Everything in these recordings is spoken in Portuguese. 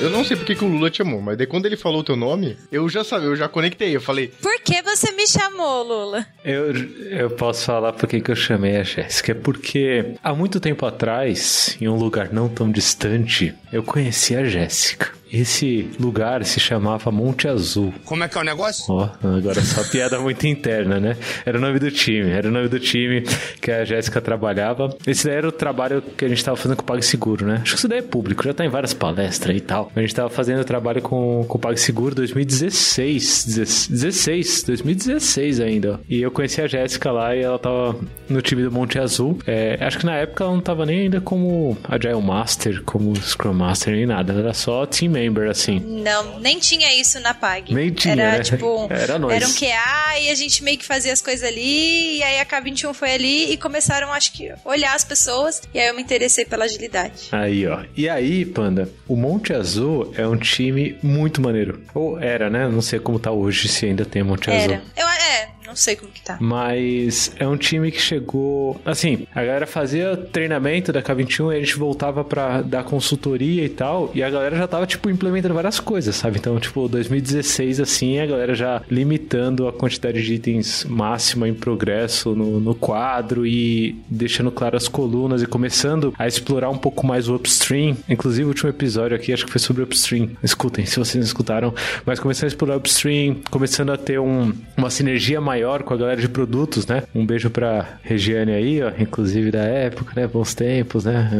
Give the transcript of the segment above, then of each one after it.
Eu não sei porque que o Lula te chamou, mas daí quando ele falou o teu nome, eu já sabia, eu já conectei. Eu falei. Por que você me chamou, Lula? Eu, eu posso falar por que eu chamei a Jéssica. É porque há muito tempo atrás, em um lugar não tão distante, eu conheci a Jéssica. Esse lugar se chamava Monte Azul. Como é que é o negócio? Ó, agora só piada muito interna, né? Era o nome do time, era o nome do time que a Jéssica trabalhava. Esse daí era o trabalho que a gente tava fazendo com o PagSeguro, né? Acho que isso daí é público, já tá em várias palestras e tal. A gente tava fazendo trabalho com, com o PagSeguro 2016, 16, 2016 ainda. E eu conheci a Jéssica lá e ela tava no time do Monte Azul. É, acho que na época ela não tava nem ainda como Agile Master, como Scrum Master, nem nada. Ela era só team assim. Não, nem tinha isso na PAG. Nem tinha, Era né? tipo, Era nós. era um QA e a gente meio que fazia as coisas ali, e aí a K21 foi ali e começaram, acho que, olhar as pessoas, e aí eu me interessei pela agilidade. Aí, ó. E aí, Panda, o Monte Azul é um time muito maneiro. Ou era, né? Não sei como tá hoje, se ainda tem Monte Era. Azul. Eu, é, não sei como que tá. Mas é um time que chegou. Assim, a galera fazia treinamento da K21 e a gente voltava pra dar consultoria e tal. E a galera já tava, tipo, implementando várias coisas, sabe? Então, tipo, 2016, assim, a galera já limitando a quantidade de itens máxima em progresso no, no quadro e deixando claro as colunas e começando a explorar um pouco mais o upstream. Inclusive, o último episódio aqui acho que foi sobre upstream. Escutem, se vocês não escutaram. Mas começando a explorar upstream, começando a ter um, uma sinergia maior com a galera de produtos, né? Um beijo pra Regiane aí, ó, inclusive da época, né? Bons tempos, né?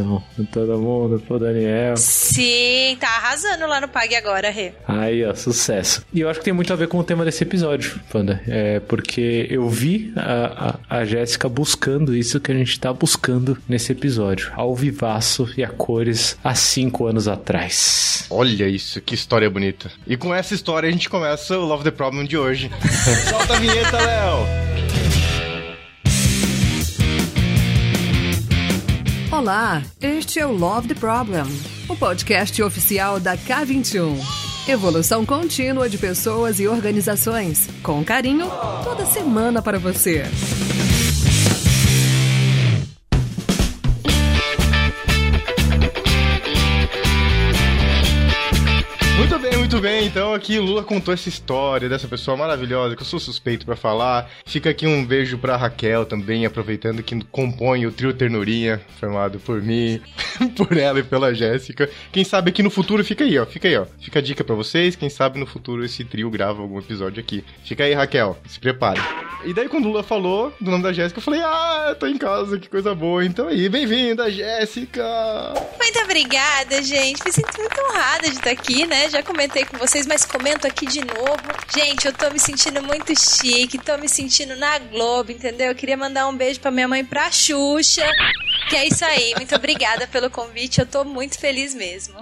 Todo mundo, pro Daniel. Sim, tá arrasando lá no PAG agora, Rê. Aí, ó, sucesso. E eu acho que tem muito a ver com o tema desse episódio, Panda. É porque eu vi a, a, a Jéssica buscando isso que a gente tá buscando nesse episódio. Ao vivaço e a cores há cinco anos atrás. Olha isso, que história bonita. E com essa história a gente começa o Love the Problem de hoje. Solta a vinheta, Léo! Olá, este é o Love the Problem, o podcast oficial da K21. Evolução contínua de pessoas e organizações, com carinho, toda semana para você. Muito bem. Então aqui Lula contou essa história dessa pessoa maravilhosa que eu sou suspeito pra falar. Fica aqui um beijo pra Raquel também, aproveitando que compõe o trio Ternurinha, formado por mim, por ela e pela Jéssica. Quem sabe aqui no futuro fica aí, ó. Fica aí, ó. Fica a dica pra vocês. Quem sabe no futuro esse trio grava algum episódio aqui. Fica aí, Raquel. Se prepare. E daí quando Lula falou do nome da Jéssica, eu falei: "Ah, eu tô em casa, que coisa boa". Então aí, bem-vinda, Jéssica. Muito obrigada, gente. Me sinto muito honrada de estar aqui, né? Já comentei com vocês, mas comento aqui de novo. Gente, eu tô me sentindo muito chique, tô me sentindo na Globo, entendeu? Eu queria mandar um beijo pra minha mãe, pra Xuxa. Que é isso aí. Muito obrigada pelo convite. Eu tô muito feliz mesmo.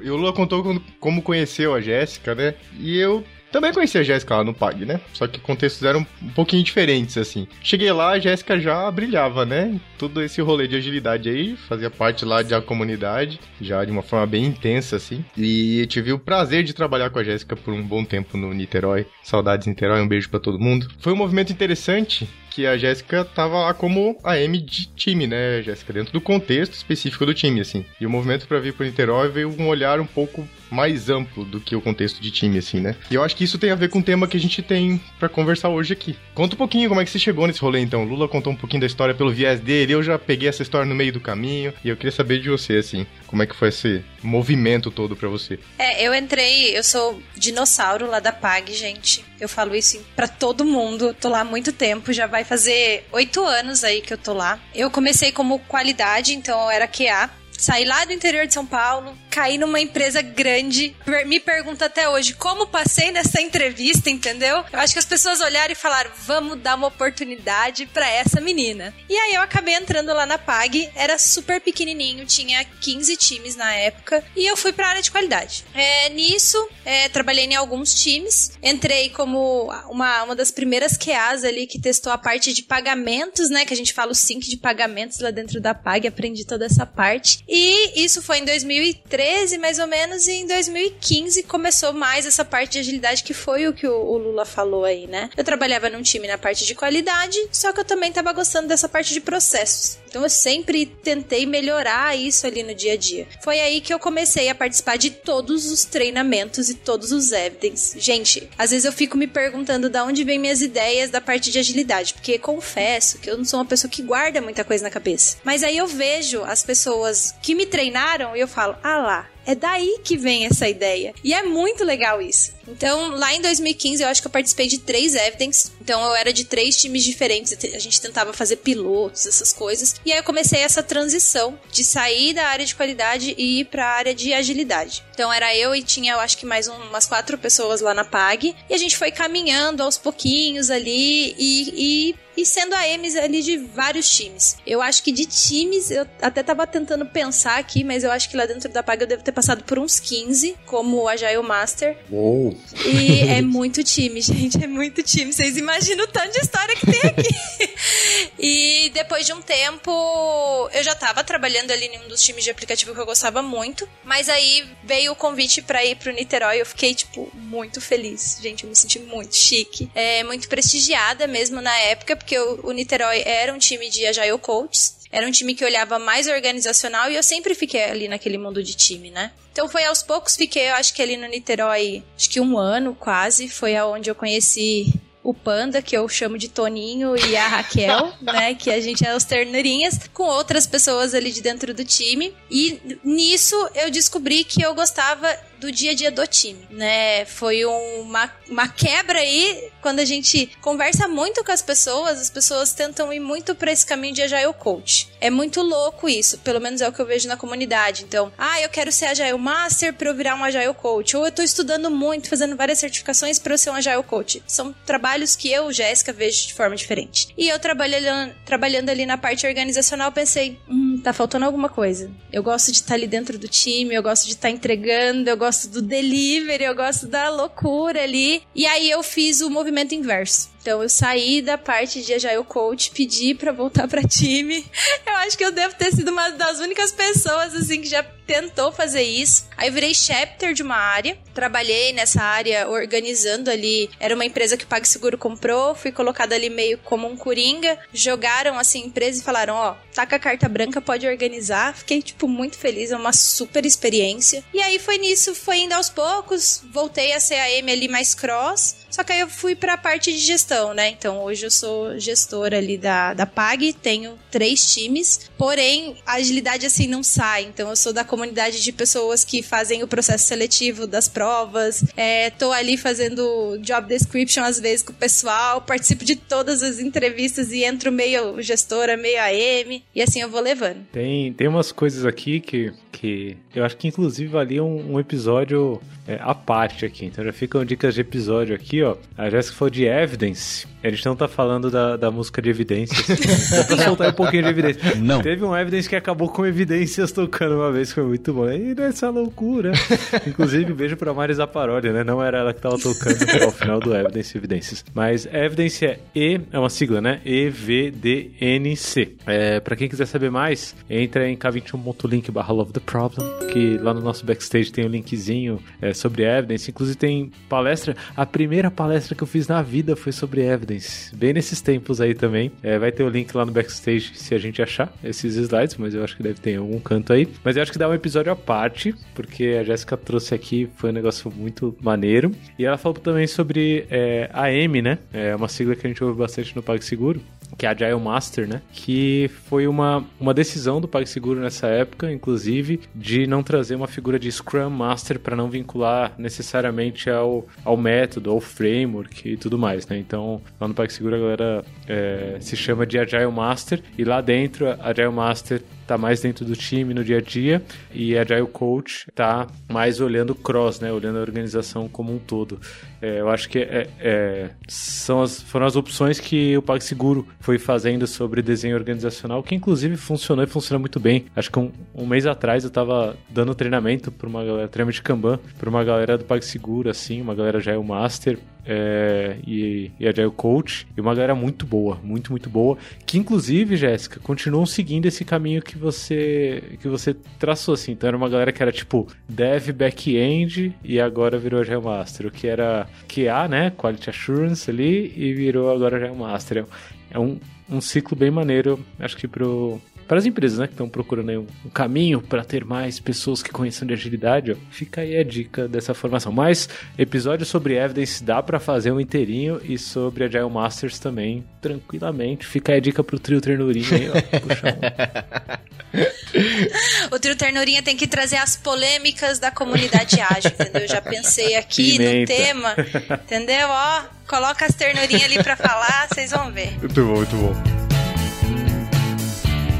E o Lula contou como conheceu a Jéssica, né? E eu também conheci a Jéssica lá no PAG, né? Só que contextos eram um pouquinho diferentes, assim. Cheguei lá, a Jéssica já brilhava, né? Todo esse rolê de agilidade aí, fazia parte lá da comunidade, já de uma forma bem intensa, assim. E tive o prazer de trabalhar com a Jéssica por um bom tempo no Niterói. Saudades Niterói, um beijo pra todo mundo. Foi um movimento interessante que a Jéssica tava lá como a M de time, né, Jéssica? Dentro do contexto específico do time, assim. E o movimento pra vir pro Niterói veio um olhar um pouco mais amplo do que o contexto de time, assim, né? E eu acho que isso tem a ver com o tema que a gente tem pra conversar hoje aqui. Conta um pouquinho como é que você chegou nesse rolê, então. Lula contou um pouquinho da história pelo viés dele, eu já peguei essa história no meio do caminho, e eu queria saber de você, assim, como é que foi esse movimento todo pra você. É, eu entrei, eu sou dinossauro lá da PAG, gente. Eu falo isso pra todo mundo. Tô lá há muito tempo, já vai fazer oito anos aí que eu tô lá. Eu comecei como qualidade, então eu era QA. Saí lá do interior de São Paulo, caí numa empresa grande. Me pergunta até hoje como passei nessa entrevista, entendeu? Eu acho que as pessoas olharam e falaram: vamos dar uma oportunidade pra essa menina. E aí eu acabei entrando lá na PAG, era super pequenininho, tinha 15 times na época, e eu fui pra área de qualidade. É, nisso, é, trabalhei em alguns times, entrei como uma, uma das primeiras QAs ali que testou a parte de pagamentos, né? Que a gente fala o sync de pagamentos lá dentro da PAG, aprendi toda essa parte. E isso foi em 2013, mais ou menos, e em 2015 começou mais essa parte de agilidade, que foi o que o, Lula falou aí, né? Eu trabalhava num time na parte de qualidade, só que eu também tava gostando dessa parte de processos. Então eu sempre tentei melhorar isso ali no dia a dia. Foi aí que eu comecei a participar de todos os treinamentos e todos os evidence. Gente, às vezes eu fico me perguntando de onde vem minhas ideias da parte de agilidade, porque confesso que eu não sou uma pessoa que guarda muita coisa na cabeça. Mas aí eu vejo as pessoas que me treinaram e eu falo: "Ah lá, é daí que vem essa ideia. E é muito legal isso. Então, lá em 2015, eu acho que eu participei de três Evidence. Então, eu era de três times diferentes. A gente tentava fazer pilotos, essas coisas. E aí, eu comecei essa transição de sair da área de qualidade e ir para a área de agilidade. Então, era eu e tinha, eu acho que mais umas quatro pessoas lá na PAG. E a gente foi caminhando aos pouquinhos ali e, e e sendo a Emes ali de vários times. Eu acho que de times, eu até tava tentando pensar aqui, mas eu acho que lá dentro da PAG eu devo ter passado por uns 15, como Agile Master. Uou! E é muito time, gente, é muito time. Vocês imaginam o tanto de história que tem aqui. e depois de um tempo, eu já tava trabalhando ali em um dos times de aplicativo que eu gostava muito, mas aí veio o convite para ir pro Niterói, eu fiquei, tipo, muito feliz. Gente, eu me senti muito chique. É, muito prestigiada mesmo na época, porque o, Niterói era um time de Agile Coaches. Era um time que olhava mais organizacional e eu sempre fiquei ali naquele mundo de time, né? Então foi aos poucos, fiquei, eu acho que ali no Niterói, acho que um ano quase, foi aonde eu conheci o Panda, que eu chamo de Toninho, e a Raquel, né? Que a gente é os ternurinhas, com outras pessoas ali de dentro do time. E nisso eu descobri que eu gostava do dia a dia do time, né? Foi uma, uma quebra aí, quando a gente conversa muito com as pessoas, as pessoas tentam ir muito para esse caminho de Agile Coach. É muito louco isso, pelo menos é o que eu vejo na comunidade. Então, ah, eu quero ser Agile Master para eu virar um Agile Coach, ou eu tô estudando muito, fazendo várias certificações para eu ser um Agile Coach. São trabalhos que eu, Jéssica, vejo de forma diferente. E eu trabalhando, trabalhando ali na parte organizacional, pensei, hum, tá faltando alguma coisa. Eu gosto de estar ali dentro do time, eu gosto de estar entregando, eu gosto do delivery, eu gosto da loucura ali. E aí eu fiz o movimento inverso. Então eu saí da parte de Agile Coach, pedi para voltar para time. Eu acho que eu devo ter sido uma das únicas pessoas assim que já tentou fazer isso. Aí eu virei chapter de uma área, trabalhei nessa área organizando ali. Era uma empresa que o PagSeguro comprou, fui colocada ali meio como um coringa. Jogaram assim a empresa e falaram: "Ó, oh, tá com a carta branca, pode organizar". Fiquei tipo muito feliz, é uma super experiência. E aí foi nisso, foi indo aos poucos, voltei a ser a M ali mais cross. Só que aí eu fui para a parte de gestão, né? Então hoje eu sou gestora ali da, da PAG, tenho três times, porém a agilidade assim não sai. Então eu sou da comunidade de pessoas que fazem o processo seletivo das provas, é, tô ali fazendo job description às vezes com o pessoal, participo de todas as entrevistas e entro meio gestora, meio AM, e assim eu vou levando. Tem, tem umas coisas aqui que, que eu acho que inclusive valia um, um episódio é, à parte aqui. Então já ficam dicas de episódio aqui, ó. A Jéssica falou de Evidence. A gente não tá falando da, da música de evidências. Só pra soltar um pouquinho de evidência. Não. Teve um Evidence que acabou com evidências tocando uma vez, foi muito bom. E nessa loucura. Inclusive, beijo pra Mari Zaparoli, né? Não era ela que tava tocando ao final do Evidence Evidências. Mas Evidence é E, é uma sigla, né? E-V-D-N-C. É, pra quem quiser saber mais, entra em k21.link barra Love the Problem, que lá no nosso backstage tem o um linkzinho é, sobre Evidence. Inclusive tem palestra. A primeira palestra que eu fiz na vida foi sobre Evidence bem nesses tempos aí também. É, vai ter o link lá no backstage se a gente achar esses slides, mas eu acho que deve ter em algum canto aí. Mas eu acho que dá um episódio à parte, porque a Jéssica trouxe aqui, foi um negócio muito maneiro. E ela falou também sobre é, a M, né? É uma sigla que a gente ouve bastante no PagSeguro que é a Agile Master, né? Que foi uma, uma decisão do PagSeguro nessa época, inclusive, de não trazer uma figura de Scrum Master para não vincular necessariamente ao, ao método, ao framework e tudo mais, né? Então, lá no PagSeguro a galera é, se chama de Agile Master e lá dentro a Agile Master tá mais dentro do time no dia a dia e Agile Coach tá mais olhando cross, né? Olhando a organização como um todo. É, eu acho que é, é, são as, foram as opções que o PagSeguro foi fazendo sobre desenho organizacional, que inclusive funcionou e funciona muito bem. Acho que um, um mês atrás eu estava dando treinamento para uma galera, treinamento de Kanban, para uma galera do PagSeguro, assim, uma galera já é o Master, é, e, e Agile Coach, e uma galera muito boa, muito, muito boa, que inclusive, Jéssica, continuam seguindo esse caminho que você que você traçou, assim. Então era uma galera que era tipo Dev Back-End e agora virou Agile Master, o que era QA, né, Quality Assurance ali, e virou agora Agile Master. É um, um ciclo bem maneiro, acho que pro para as empresas, né, que estão procurando aí um, um caminho para ter mais pessoas que conheçam de agilidade, ó, fica aí a dica dessa formação. Mas episódio sobre Evidence dá para fazer um inteirinho e sobre Agile Masters também, tranquilamente. Fica aí a dica pro trio Ternurinha aí, ó. Puxa o trio Ternurinha tem que trazer as polêmicas da comunidade ágil, entendeu? Eu já pensei aqui Pimenta. no tema, entendeu? Ó, coloca as ternurinhas ali pra falar, vocês vão ver. Muito bom, muito bom.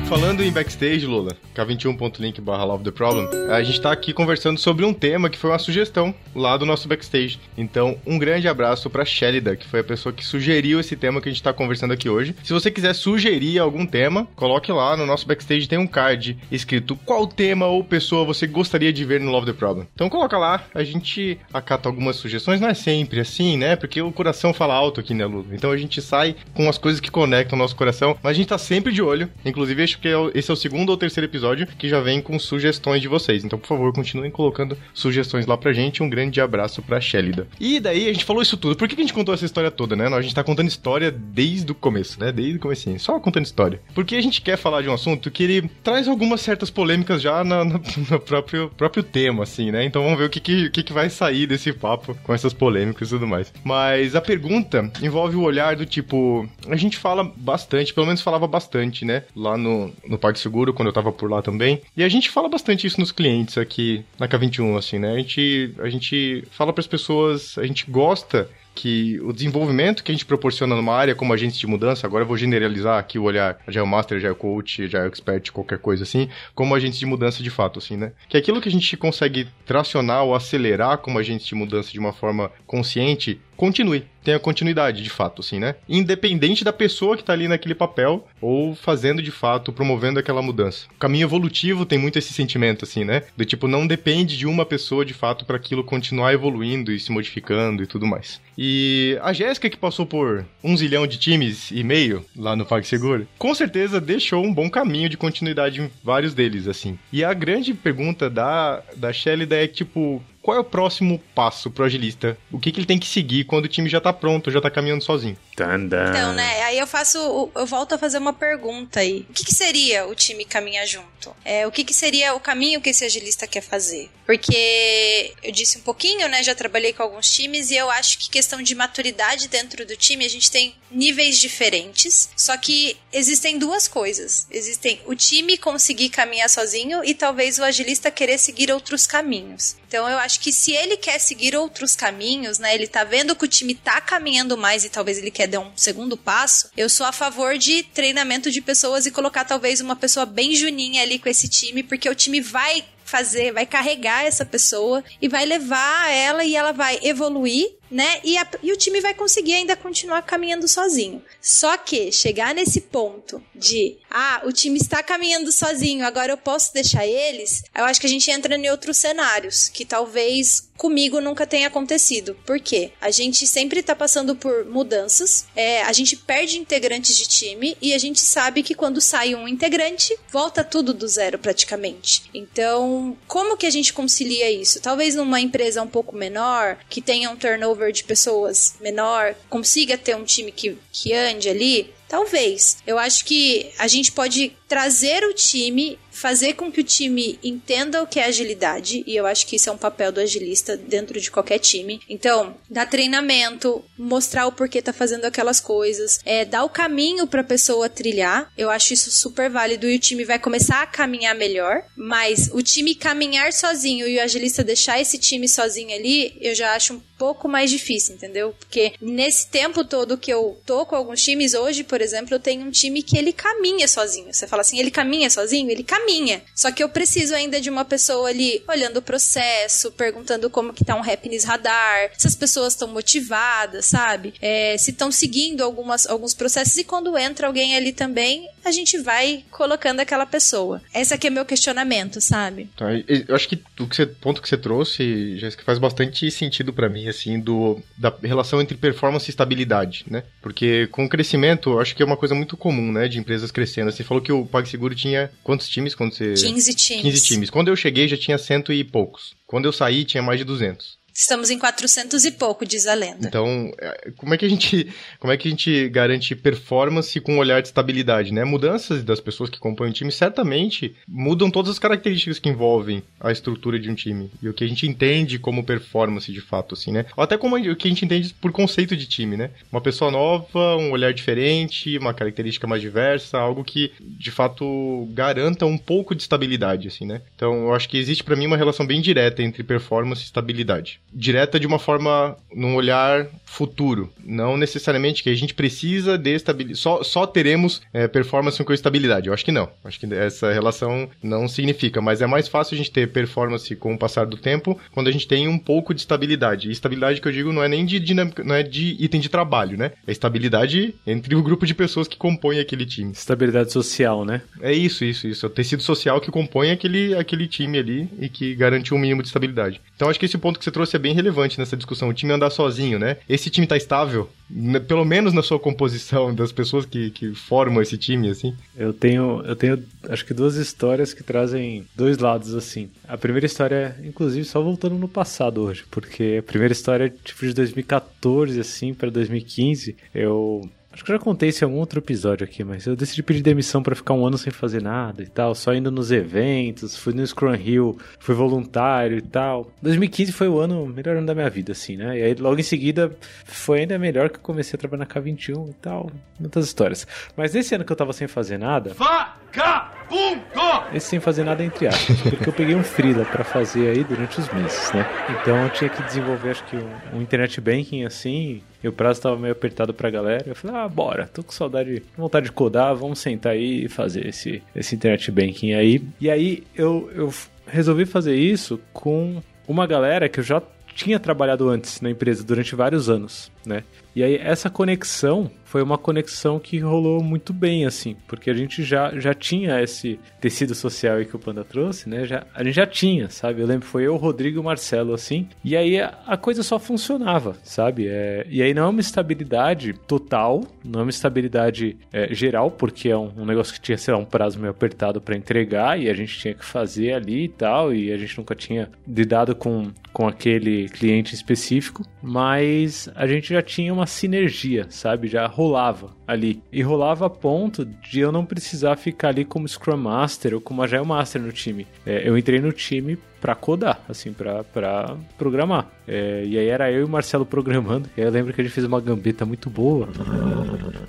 Falando em backstage, Lula, k21.link barra Love the Problem, a gente tá aqui conversando sobre um tema que foi uma sugestão lá do nosso backstage. Então, um grande abraço pra Shelida, que foi a pessoa que sugeriu esse tema que a gente tá conversando aqui hoje. Se você quiser sugerir algum tema, coloque lá no nosso backstage, tem um card escrito qual tema ou pessoa você gostaria de ver no Love the Problem. Então coloca lá, a gente acata algumas sugestões, não é sempre assim, né? Porque o coração fala alto aqui, né, Lula? Então a gente sai com as coisas que conectam o nosso coração, mas a gente tá sempre de olho, inclusive acho que é esse é o segundo ou terceiro episódio que já vem com sugestões de vocês. Então, por favor, continuem colocando sugestões lá pra gente. Um grande abraço pra Shelida. E daí, a gente falou isso tudo. Por que a gente contou essa história toda, né? A gente tá contando história desde o começo, né? Desde o comecinho. Só contando história. Porque a gente quer falar de um assunto que ele traz algumas certas polêmicas já na- na- no próprio, próprio tema, assim, né? Então vamos ver o que, que, que, que vai sair desse papo com essas polêmicas e tudo mais. Mas a pergunta envolve o olhar do tipo. A gente fala bastante, pelo menos falava bastante, né? Lá no, no Parque Seguro, quando eu tava por lá também. E a gente fala bastante isso nos clientes aqui na K21, assim, né? A gente, a gente fala para as pessoas, a gente gosta que o desenvolvimento que a gente proporciona numa área como agente de mudança, agora eu vou generalizar aqui o olhar já é master, já é coach, já é expert, qualquer coisa assim, como agente de mudança de fato, assim, né? Que aquilo que a gente consegue tracionar ou acelerar como agente de mudança de uma forma consciente, continue, tenha continuidade de fato, assim, né? Independente da pessoa que tá ali naquele papel ou fazendo de fato, promovendo aquela mudança. O caminho evolutivo tem muito esse sentimento, assim, né? Do tipo, não depende de uma pessoa de fato para aquilo continuar evoluindo e se modificando e tudo mais. E a Jéssica, que passou por um zilhão de times e meio lá no PagSeguro, com certeza deixou um bom caminho de continuidade em vários deles, assim. E a grande pergunta da, da Shelly é, tipo, qual é o próximo passo pro agilista? O que, que ele tem que seguir quando o time já tá pronto, já tá caminhando sozinho? Tandã. Então, né, aí eu faço, eu volto a fazer uma pergunta aí. O que, que seria o time caminhar junto? É, o que, que seria o caminho que esse agilista quer fazer? Porque eu disse um pouquinho, né, já trabalhei com alguns times e eu acho que questão de maturidade dentro do time, a gente tem níveis diferentes, só que existem duas coisas. Existem o time conseguir caminhar sozinho e talvez o agilista querer seguir outros caminhos. Então eu acho que se ele quer seguir outros caminhos, né, ele tá vendo que o time tá caminhando mais e talvez ele quer dar um segundo passo, eu sou a favor de treinamento de pessoas e colocar talvez uma pessoa bem juninha ali com esse time, porque o time vai fazer, vai carregar essa pessoa e vai levar ela e ela vai evoluir, né? E, a- e o time vai conseguir ainda continuar caminhando sozinho. Só que chegar nesse ponto de, ah, o time está caminhando sozinho, agora eu posso deixar eles, eu acho que a gente entra em outros cenários que talvez comigo nunca tenha acontecido. Por quê? A gente sempre tá passando por mudanças, é, a gente perde integrantes de time e a gente sabe que quando sai um integrante, volta tudo do zero praticamente. Então, como que a gente concilia isso? Talvez numa empresa um pouco menor, que tenha um turnover de pessoas menor, consiga ter um time que, que ande ali, Talvez. Eu acho que a gente pode trazer o time, fazer com que o time entenda o que é agilidade, e eu acho que isso é um papel do agilista dentro de qualquer time. Então, dar treinamento, mostrar o porquê tá fazendo aquelas coisas, é, dar o caminho pra pessoa trilhar. Eu acho isso super válido e o time vai começar a caminhar melhor, mas o time caminhar sozinho e o agilista deixar esse time sozinho ali, eu já acho um pouco mais difícil, entendeu? Porque nesse tempo todo que eu tô com alguns times, hoje, por exemplo, eu tenho um time que ele caminha sozinho. Você fala assim, ele caminha sozinho? Ele caminha. Só que eu preciso ainda de uma pessoa ali olhando o processo, perguntando como que tá um happiness radar, se as pessoas estão motivadas, sabe? É, se estão seguindo algumas, alguns processos e quando entra alguém ali também, a gente vai colocando aquela pessoa. Esse aqui é meu questionamento, sabe? Tá, eu acho que o que você- ponto que você trouxe, Jéssica, faz bastante sentido pra mim, assim, do, da relação entre performance e estabilidade, né? Porque com o crescimento, eu acho que é uma coisa muito comum, né, de empresas crescendo. Você falou que o PagSeguro tinha quantos times quando você... 15 times. 15 times. Quando eu cheguei já tinha cento e poucos. Quando eu saí tinha mais de 200. Estamos em 400 e pouco, diz a lenda. Então, é, como é que a gente, como é que a gente garante performance com um olhar de estabilidade, né? Mudanças das pessoas que compõem o time certamente mudam todas as características que envolvem a estrutura de um time e o que a gente entende como performance de fato, assim, né? Ou até como o que a gente entende por conceito de time, né? Uma pessoa nova, um olhar diferente, uma característica mais diversa, algo que de fato garanta um pouco de estabilidade, assim, né? Então, eu acho que existe para mim uma relação bem direta entre performance e estabilidade. Direta de uma forma num olhar futuro, não necessariamente que a gente precisa de estabilidade, só, só teremos é, performance com estabilidade. Eu acho que não. Acho que essa relação não significa, mas é mais fácil a gente ter performance com o passar do tempo quando a gente tem um pouco de estabilidade. E estabilidade que eu digo não é nem de dinâmica, não é de item de trabalho, né? É estabilidade entre o grupo de pessoas que compõem aquele time. Estabilidade social, né? É isso, isso, isso. É o tecido social que compõe aquele, aquele time ali e que garante um mínimo de estabilidade. Então acho que esse ponto que você trouxe é bem relevante nessa discussão. O time andar sozinho, né? Esse time tá estável, né? pelo menos na sua composição, das pessoas que, que formam esse time, assim. Eu tenho, eu tenho, acho que duas histórias que trazem dois lados, assim. A primeira história, inclusive, só voltando no passado hoje, porque a primeira história, tipo, de 2014, assim, para 2015, eu Acho que eu já contei isso em algum outro episódio aqui, mas eu decidi pedir demissão para ficar um ano sem fazer nada e tal, só indo nos eventos, fui no Scrum Hill, fui voluntário e tal. 2015 foi o ano, melhor ano da minha vida, assim, né? E aí logo em seguida foi ainda melhor que eu comecei a trabalhar na K21 e tal, muitas histórias. Mas nesse ano que eu tava sem fazer nada. Vagabundo! Esse sem fazer nada entre aspas, porque eu peguei um freela para fazer aí durante os meses, né? Então eu tinha que desenvolver, acho que um, um internet banking assim, e o prazo tava meio apertado pra galera. Eu falei, ah, bora, tô com saudade, vontade de codar, vamos sentar aí e fazer esse, esse internet banking aí. E aí eu, eu resolvi fazer isso com uma galera que eu já tinha trabalhado antes na empresa durante vários anos, né? E aí essa conexão foi uma conexão que rolou muito bem, assim, porque a gente já, já tinha esse tecido social aí que o Panda trouxe, né? Já, a gente já tinha, sabe? Eu lembro, foi eu, o Rodrigo e o Marcelo, assim, e aí a, a coisa só funcionava, sabe? É, e aí não é uma estabilidade total, não é uma estabilidade é, geral, porque é um, um, negócio que tinha, sei lá, um prazo meio apertado para entregar e a gente tinha que fazer ali e tal, e a gente nunca tinha lidado com, com aquele cliente específico, mas a gente já tinha uma sinergia, sabe? Já rolava ali. E rolava a ponto de eu não precisar ficar ali como Scrum Master ou como Agile Master no time. É, eu entrei no time para codar, assim, para programar. É, e aí era eu e o Marcelo programando. E eu lembro que a gente fez uma gambeta muito boa,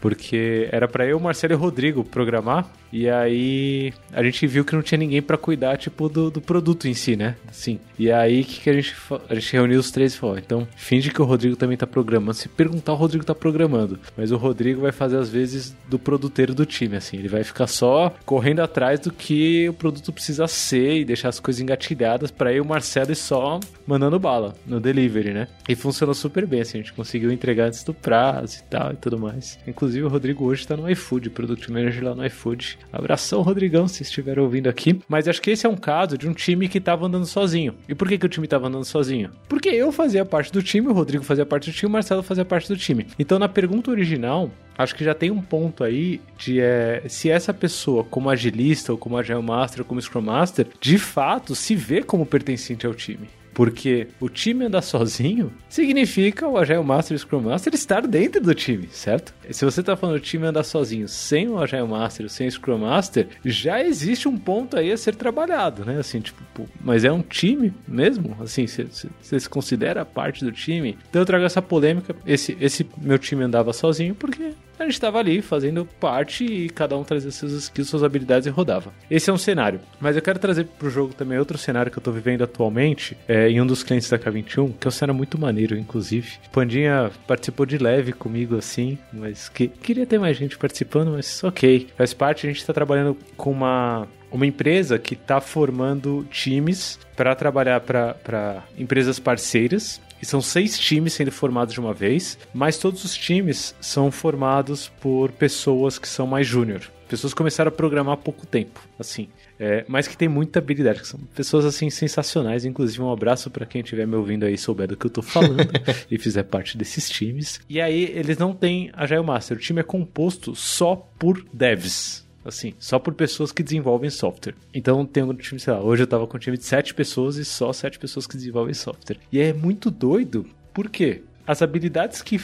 porque era para eu, o Marcelo e o Rodrigo programar. E aí a gente viu que não tinha ninguém para cuidar, tipo, do, do, produto em si, né? Assim. E aí que, que a gente a gente reuniu os três e falou: então finge que o Rodrigo também tá programando. Se perguntar, o Rodrigo tá programando. Mas o Rodrigo vai fazer às vezes do produteiro do time, assim. Ele vai ficar só correndo atrás do que o produto precisa ser e deixar as coisas engatilhadas para eu, o Marcelo e só mandando bala no delivery, né? E funcionou super bem, assim, a gente conseguiu entregar antes do prazo e tal e tudo mais. Inclusive o Rodrigo hoje tá no iFood, Product Manager lá no iFood. Abração, Rodrigão, se estiver ouvindo aqui. Mas acho que esse é um caso de um time que tava andando sozinho. E por que, que o time tava andando sozinho? Porque eu fazia parte do time, o Rodrigo fazia parte do time, o Marcelo fazia parte do time. Então na pergunta original, acho que já tem um ponto aí de é, se essa pessoa, como agilista, ou como Agile Master, ou como Scrum Master, de fato se vê como pertencente ao time. Porque o time andar sozinho significa o Agile Master e o Scrum Master estar dentro do time, certo? Se você está falando o time andar sozinho sem o Agile Master, sem o Scrum Master, já existe um ponto aí a ser trabalhado, né? Assim, tipo, mas é um time mesmo? Assim, você se considera parte do time? Então eu trago essa polêmica. Esse, esse meu time andava sozinho porque a gente estava ali fazendo parte e cada um trazia seus skills, suas habilidades e rodava. Esse é um cenário. Mas eu quero trazer pro jogo também outro cenário que eu tô vivendo atualmente, é, em um dos clientes da K21, que é um cenário muito maneiro, inclusive. Pandinha participou de leve comigo, assim, mas que, queria ter mais gente participando, mas ok. Faz parte, a gente está trabalhando com uma uma empresa que está formando times para trabalhar para empresas parceiras e são seis times sendo formados de uma vez, mas todos os times são formados por pessoas que são mais júnior. Pessoas que começaram a programar há pouco tempo, assim. É, mas que tem muita habilidade, que são pessoas assim sensacionais. Inclusive, um abraço para quem estiver me ouvindo aí souber do que eu tô falando e fizer parte desses times. E aí, eles não têm Agile Master, o time é composto só por devs assim, só por pessoas que desenvolvem software. Então tem um time, sei lá, hoje eu tava com um time de sete pessoas e só sete pessoas que desenvolvem software. E é muito doido, por quê? As habilidades que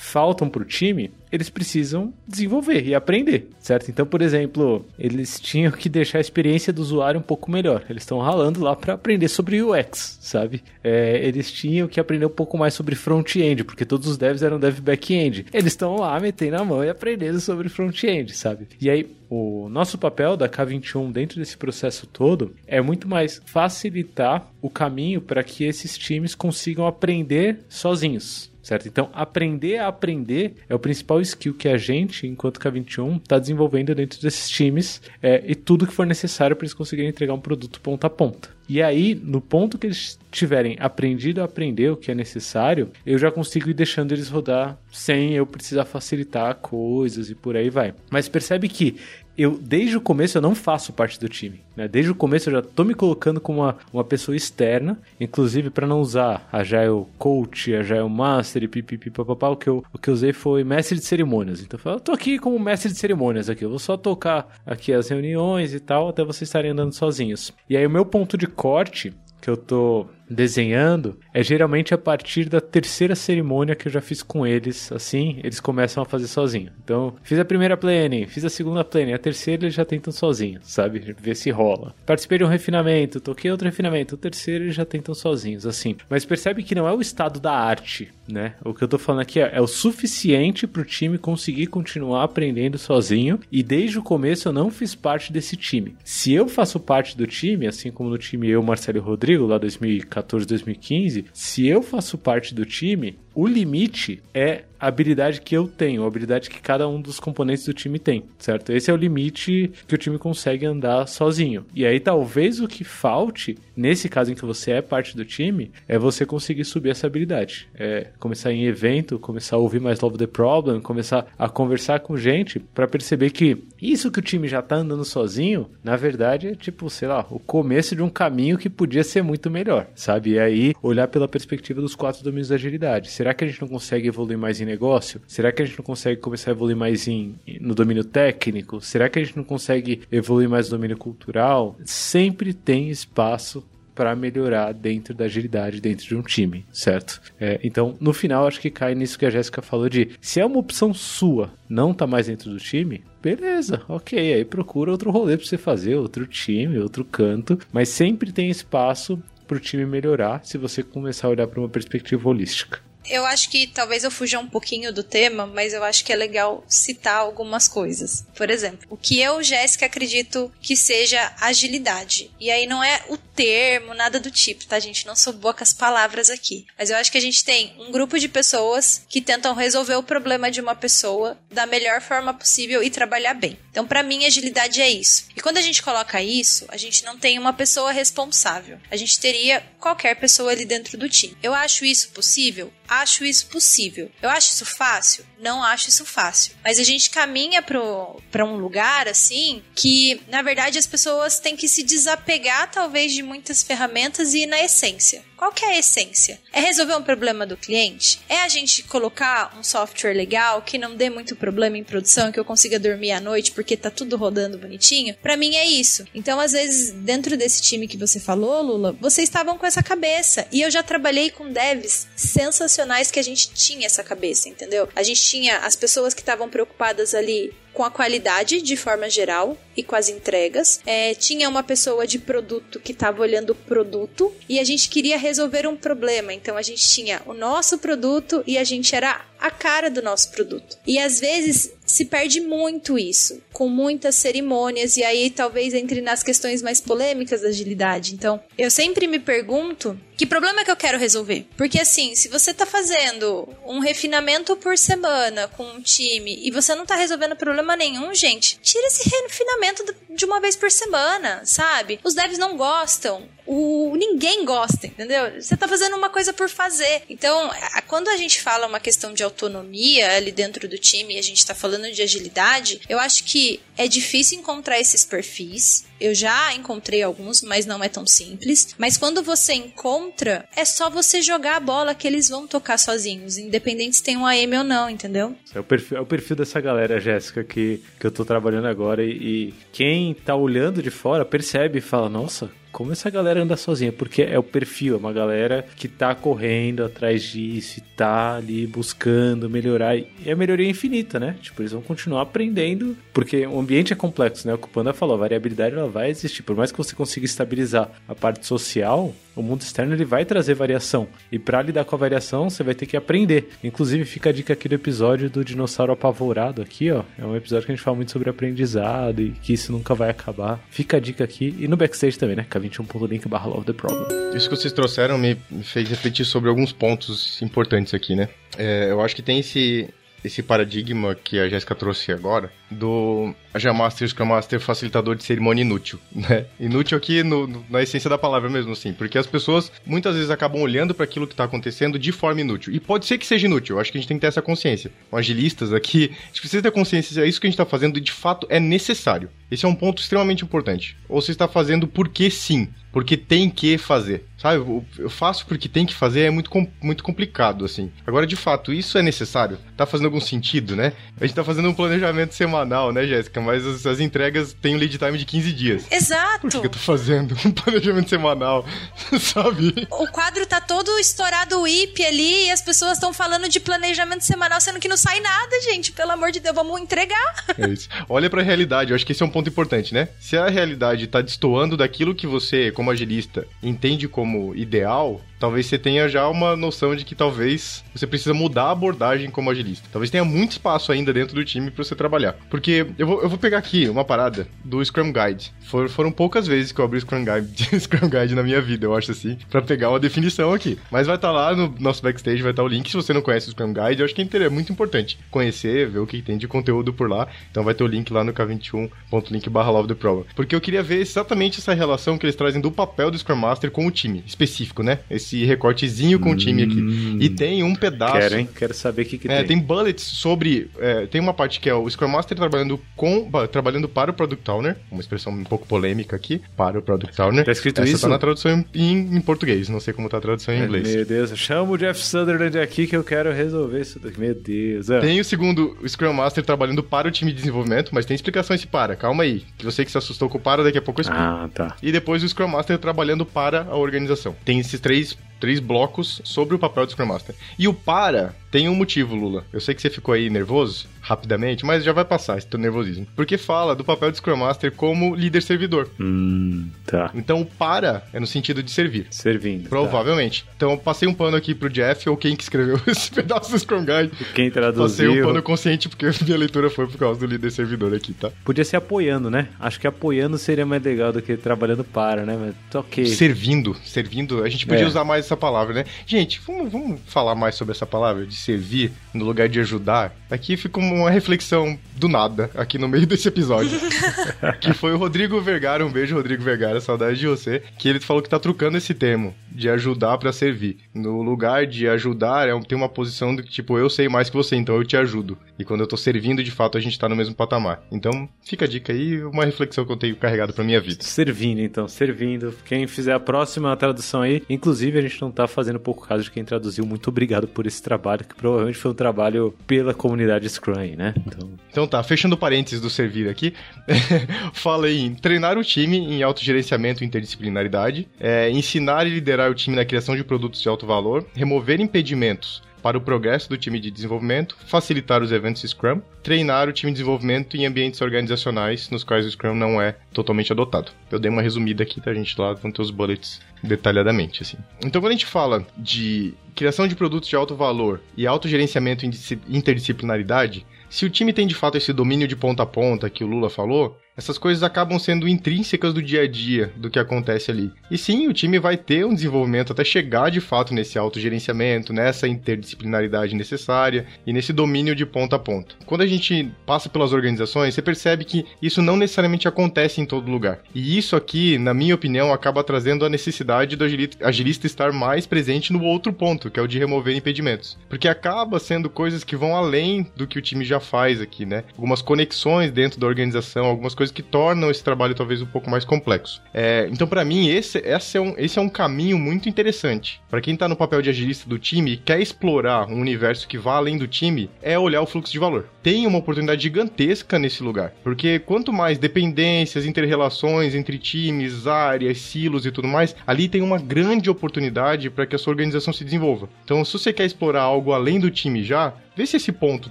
faltam pro time, eles precisam desenvolver e aprender, certo? Então, por exemplo, eles tinham que deixar a experiência do usuário um pouco melhor. Eles estão ralando lá para aprender sobre UX, sabe? É, eles tinham que aprender um pouco mais sobre front-end, porque todos os devs eram dev back-end. Eles estão lá metendo a mão e aprendendo sobre front-end, sabe? E aí, o nosso papel da K21 dentro desse processo todo é muito mais facilitar o caminho para que esses times consigam aprender sozinhos, certo? Então, aprender a aprender é o principal skill que a gente, enquanto K21, está desenvolvendo dentro desses times é, e tudo que for necessário para eles conseguirem entregar um produto ponta a ponta. E aí, no ponto que eles tiverem aprendido a aprender o que é necessário, eu já consigo ir deixando eles rodar sem eu precisar facilitar coisas e por aí vai. Mas percebe que eu, desde o começo, eu não faço parte do time. Né? Desde o começo, eu já tô me colocando como uma, uma pessoa externa, inclusive para não usar Agile Coach, Agile Master e pipipi o que, eu, o que eu usei foi mestre de cerimônias. Então, eu tô aqui como mestre de cerimônias aqui, eu vou só tocar aqui as reuniões e tal, até vocês estarem andando sozinhos. E aí, o meu ponto de corte que eu tô desenhando é geralmente a partir da terceira cerimônia que eu já fiz com eles, assim, eles começam a fazer sozinho. Então, fiz a primeira planning, fiz a segunda planning, a terceira eles já tentam sozinhos, sabe? Ver se rola. Participei de um refinamento, toquei outro refinamento, o terceiro eles já tentam sozinhos, assim. Mas percebe que não é o estado da arte, né? O que eu tô falando aqui é, é o suficiente pro time conseguir continuar aprendendo sozinho e desde o começo eu não fiz parte desse time. Se eu faço parte do time, assim como no time eu, Marcelo e Rodrigo, lá 2014, 2014, 2015, se eu faço parte do time, o limite é a habilidade que eu tenho, a habilidade que cada um dos componentes do time tem, certo? Esse é o limite que o time consegue andar sozinho. E aí talvez o que falte, nesse caso em que você é parte do time, é você conseguir subir essa habilidade. É começar em evento, começar a ouvir mais Love the Problem, começar a conversar com gente para perceber que isso que o time já tá andando sozinho, na verdade é tipo, sei lá, o começo de um caminho que podia ser muito melhor, sabe? E aí olhar pela perspectiva dos quatro domínios da agilidade. Será que a gente não consegue evoluir mais em negócio? Será que a gente não consegue começar a evoluir mais em, no domínio técnico? Será que a gente não consegue evoluir mais no domínio cultural? Sempre tem espaço para melhorar dentro da agilidade dentro de um time, certo? É, então, no final, acho que cai nisso que a Jéssica falou de se é uma opção sua não tá mais dentro do time, beleza, ok, aí procura outro rolê para você fazer, outro time, outro canto, mas sempre tem espaço para o time melhorar se você começar a olhar para uma perspectiva holística. Eu acho que talvez eu fuja um pouquinho do tema, mas eu acho que é legal citar algumas coisas. Por exemplo, o que eu, Jéssica, acredito que seja agilidade. E aí não é o termo, nada do tipo, tá, gente? Não sou boa com as palavras aqui. Mas eu acho que a gente tem um grupo de pessoas que tentam resolver o problema de uma pessoa da melhor forma possível e trabalhar bem. Então, para mim, agilidade é isso. E quando a gente coloca isso, a gente não tem uma pessoa responsável. A gente teria qualquer pessoa ali dentro do time. Eu acho isso possível? Acho isso possível. Eu acho isso fácil? Não acho isso fácil. Mas a gente caminha para um lugar assim que, na verdade, as pessoas têm que se desapegar, talvez, de muitas ferramentas e ir na essência. Qual que é a essência? É resolver um problema do cliente? É a gente colocar um software legal que não dê muito problema em produção, que eu consiga dormir à noite porque tá tudo rodando bonitinho? Para mim é isso. Então, às vezes, dentro desse time que você falou, Lula, vocês estavam com essa cabeça. E eu já trabalhei com devs sensacionais que a gente tinha essa cabeça, entendeu? A gente tinha as pessoas que estavam preocupadas ali com a qualidade de forma geral e com as entregas. É, tinha uma pessoa de produto que estava olhando o produto e a gente queria resolver um problema. Então a gente tinha o nosso produto e a gente era a cara do nosso produto. E às vezes se perde muito isso, com muitas cerimônias, e aí talvez entre nas questões mais polêmicas da agilidade. Então, eu sempre me pergunto que problema que eu quero resolver? Porque assim, se você tá fazendo um refinamento por semana com um time e você não tá resolvendo problema nenhum, gente, tira esse refinamento de uma vez por semana, sabe? Os devs não gostam. O ninguém gosta, entendeu? Você tá fazendo uma coisa por fazer. Então, quando a gente fala uma questão de autonomia ali dentro do time e a gente tá falando de agilidade, eu acho que é difícil encontrar esses perfis. Eu já encontrei alguns, mas não é tão simples. Mas quando você encontra, é só você jogar a bola que eles vão tocar sozinhos, independente se tem um AM ou não, entendeu? É o perfil, é o perfil dessa galera, Jéssica, que, que eu tô trabalhando agora. E, e quem tá olhando de fora percebe e fala: Nossa, como essa galera anda sozinha, porque é o perfil, é uma galera que tá correndo atrás disso, tá ali buscando melhorar, e é melhoria infinita, né? Tipo, eles vão continuar aprendendo, porque o ambiente é complexo, né? O que o Panda falou, a variabilidade ela vai existir, por mais que você consiga estabilizar a parte social, o mundo externo ele vai trazer variação, e para lidar com a variação, você vai ter que aprender. Inclusive, fica a dica aqui do episódio do dinossauro apavorado aqui, ó, é um episódio que a gente fala muito sobre aprendizado e que isso nunca vai acabar. Fica a dica aqui, e no backstage também, né? 21.link barra love the problem. Isso que vocês trouxeram me fez refletir sobre alguns pontos importantes aqui, né? É, eu acho que tem esse, esse paradigma que a Jéssica trouxe agora, do Agile Master e Scrum Master facilitador de cerimônia inútil, né? Inútil aqui no, no, na essência da palavra mesmo, assim, porque as pessoas muitas vezes acabam olhando para aquilo que está acontecendo de forma inútil. E pode ser que seja inútil, acho que a gente tem que ter essa consciência. Com agilistas aqui, a gente precisa ter consciência, é isso que a gente está fazendo e de fato é necessário. Esse é um ponto extremamente importante. Ou você está fazendo porque sim, porque tem que fazer. Sabe, eu faço porque tem que fazer é muito, muito complicado, assim. Agora, de fato, isso é necessário? Tá fazendo algum sentido, né? A gente tá fazendo um planejamento semanal, né, Jéssica? Mas as, as, entregas têm um lead time de 15 dias. Exato! Por que, que eu tô fazendo um planejamento semanal, sabe? O quadro tá todo estourado o IP ali e as pessoas estão falando de planejamento semanal, sendo que não sai nada, gente. Pelo amor de Deus, vamos entregar. É isso. Olha pra realidade, eu acho que esse é um ponto importante, né? Se a realidade tá destoando daquilo que você, como agilista, entende como ideal, talvez você tenha já uma noção de que talvez você precisa mudar a abordagem como agilista. Talvez tenha muito espaço ainda dentro do time para você trabalhar. Porque eu vou, eu vou pegar aqui uma parada do Scrum Guide. For, foram poucas vezes que eu abri o Scrum Guide, Scrum Guide na minha vida, eu acho assim, para pegar uma definição aqui. Mas vai estar tá lá no nosso backstage, vai estar tá o link. Se você não conhece o Scrum Guide, eu acho que é muito importante conhecer, ver o que tem de conteúdo por lá. Então vai ter o link lá no k21.link barra love the problem. Porque eu queria ver exatamente essa relação que eles trazem do papel do Scrum Master com o time específico, né? Esse recortezinho com hum, o time aqui. E hum. tem um pedaço. Quero, hein? Quero saber o que, que é, tem. Tem bullets sobre. É, tem uma parte que é o Scrum Master trabalhando com. Trabalhando para o Product Owner. Uma expressão um pouco polêmica aqui. Para o Product Owner. Tá escrito Essa isso? tá na tradução em, em, português. Não sei como tá a tradução em inglês. Meu Deus, chama o Jeff Sutherland aqui que eu quero resolver isso daqui. Meu Deus. É. Tem o segundo, o Scrum Master trabalhando para o time de desenvolvimento, mas tem explicação esse para. Calma aí. Que você que se assustou com o para, daqui a pouco eu explico. Ah, tá. E depois o Scrum Master trabalhando para a organização. Tem esses três três blocos sobre o papel do Scrum Master. E o para tem um motivo, Lula. Eu sei que você ficou aí nervoso, rapidamente, mas já vai passar esse teu nervosismo. Porque fala do papel do Scrum Master como líder servidor. Hum, tá. Então o para é no sentido de servir. Servindo. Tá. Provavelmente. Tá. Então eu passei um pano aqui pro Jeff, ou quem que escreveu esse pedaço do Scrum Guide. Quem traduziu. Passei um pano consciente, porque minha leitura foi por causa do líder servidor aqui, tá? Podia ser apoiando, né? Acho que apoiando seria mais legal do que trabalhando para, né? Mas ok. Servindo. Servindo. A gente podia é. usar mais essa palavra, né? Gente, vamos, vamos falar mais sobre essa palavra de servir no lugar de ajudar. Aqui fica uma reflexão do nada, aqui no meio desse episódio. que foi o Rodrigo Vergara, um beijo, Rodrigo Vergara, saudade de você, que ele falou que tá trocando esse termo de ajudar para servir. No lugar de ajudar, é, tem uma posição de que, tipo, eu sei mais que você, então eu te ajudo. E quando eu tô servindo, de fato, a gente tá no mesmo patamar. Então, fica a dica aí, uma reflexão que eu tenho carregado pra minha vida. Servindo, então, servindo. Quem fizer a próxima tradução aí, inclusive a gente não tá fazendo pouco caso de quem traduziu. Muito obrigado por esse trabalho, que provavelmente foi um trabalho pela comunidade Scrum, né? Então, então tá, fechando parênteses do servir aqui, falei em treinar o time em autogerenciamento e interdisciplinaridade, é, ensinar e liderar o time na criação de produtos de alto valor, remover impedimentos para o progresso do time de desenvolvimento, facilitar os eventos Scrum, treinar o time de desenvolvimento em ambientes organizacionais nos quais o Scrum não é totalmente adotado. Eu dei uma resumida aqui, tá, gente? Lá vão ter os bullets detalhadamente, assim. Então, quando a gente fala de criação de produtos de alto valor e autogerenciamento e interdisciplinaridade, se o time tem de fato esse domínio de ponta a ponta que o Lula falou, essas coisas acabam sendo intrínsecas do dia a dia do que acontece ali. E sim, o time vai ter um desenvolvimento até chegar de fato nesse autogerenciamento, nessa interdisciplinaridade necessária e nesse domínio de ponta a ponta. Quando a gente passa pelas organizações, você percebe que isso não necessariamente acontece em todo lugar. E isso aqui, na minha opinião, acaba trazendo a necessidade do agilista estar mais presente no outro ponto, que é o de remover impedimentos. Porque acaba sendo coisas que vão além do que o time já faz aqui, né? Algumas conexões dentro da organização, algumas coisas que tornam esse trabalho talvez um pouco mais complexo. É, então, para mim, esse, esse, é um, esse é um caminho muito interessante. Para quem tá no papel de agilista do time e quer explorar um universo que vá além do time, é olhar o fluxo de valor. Tem uma oportunidade gigantesca nesse lugar, porque quanto mais dependências, interrelações entre times, áreas, silos e tudo mais, ali tem uma grande oportunidade para que a sua organização se desenvolva. Então, se você quer explorar algo além do time já, Vê se esse ponto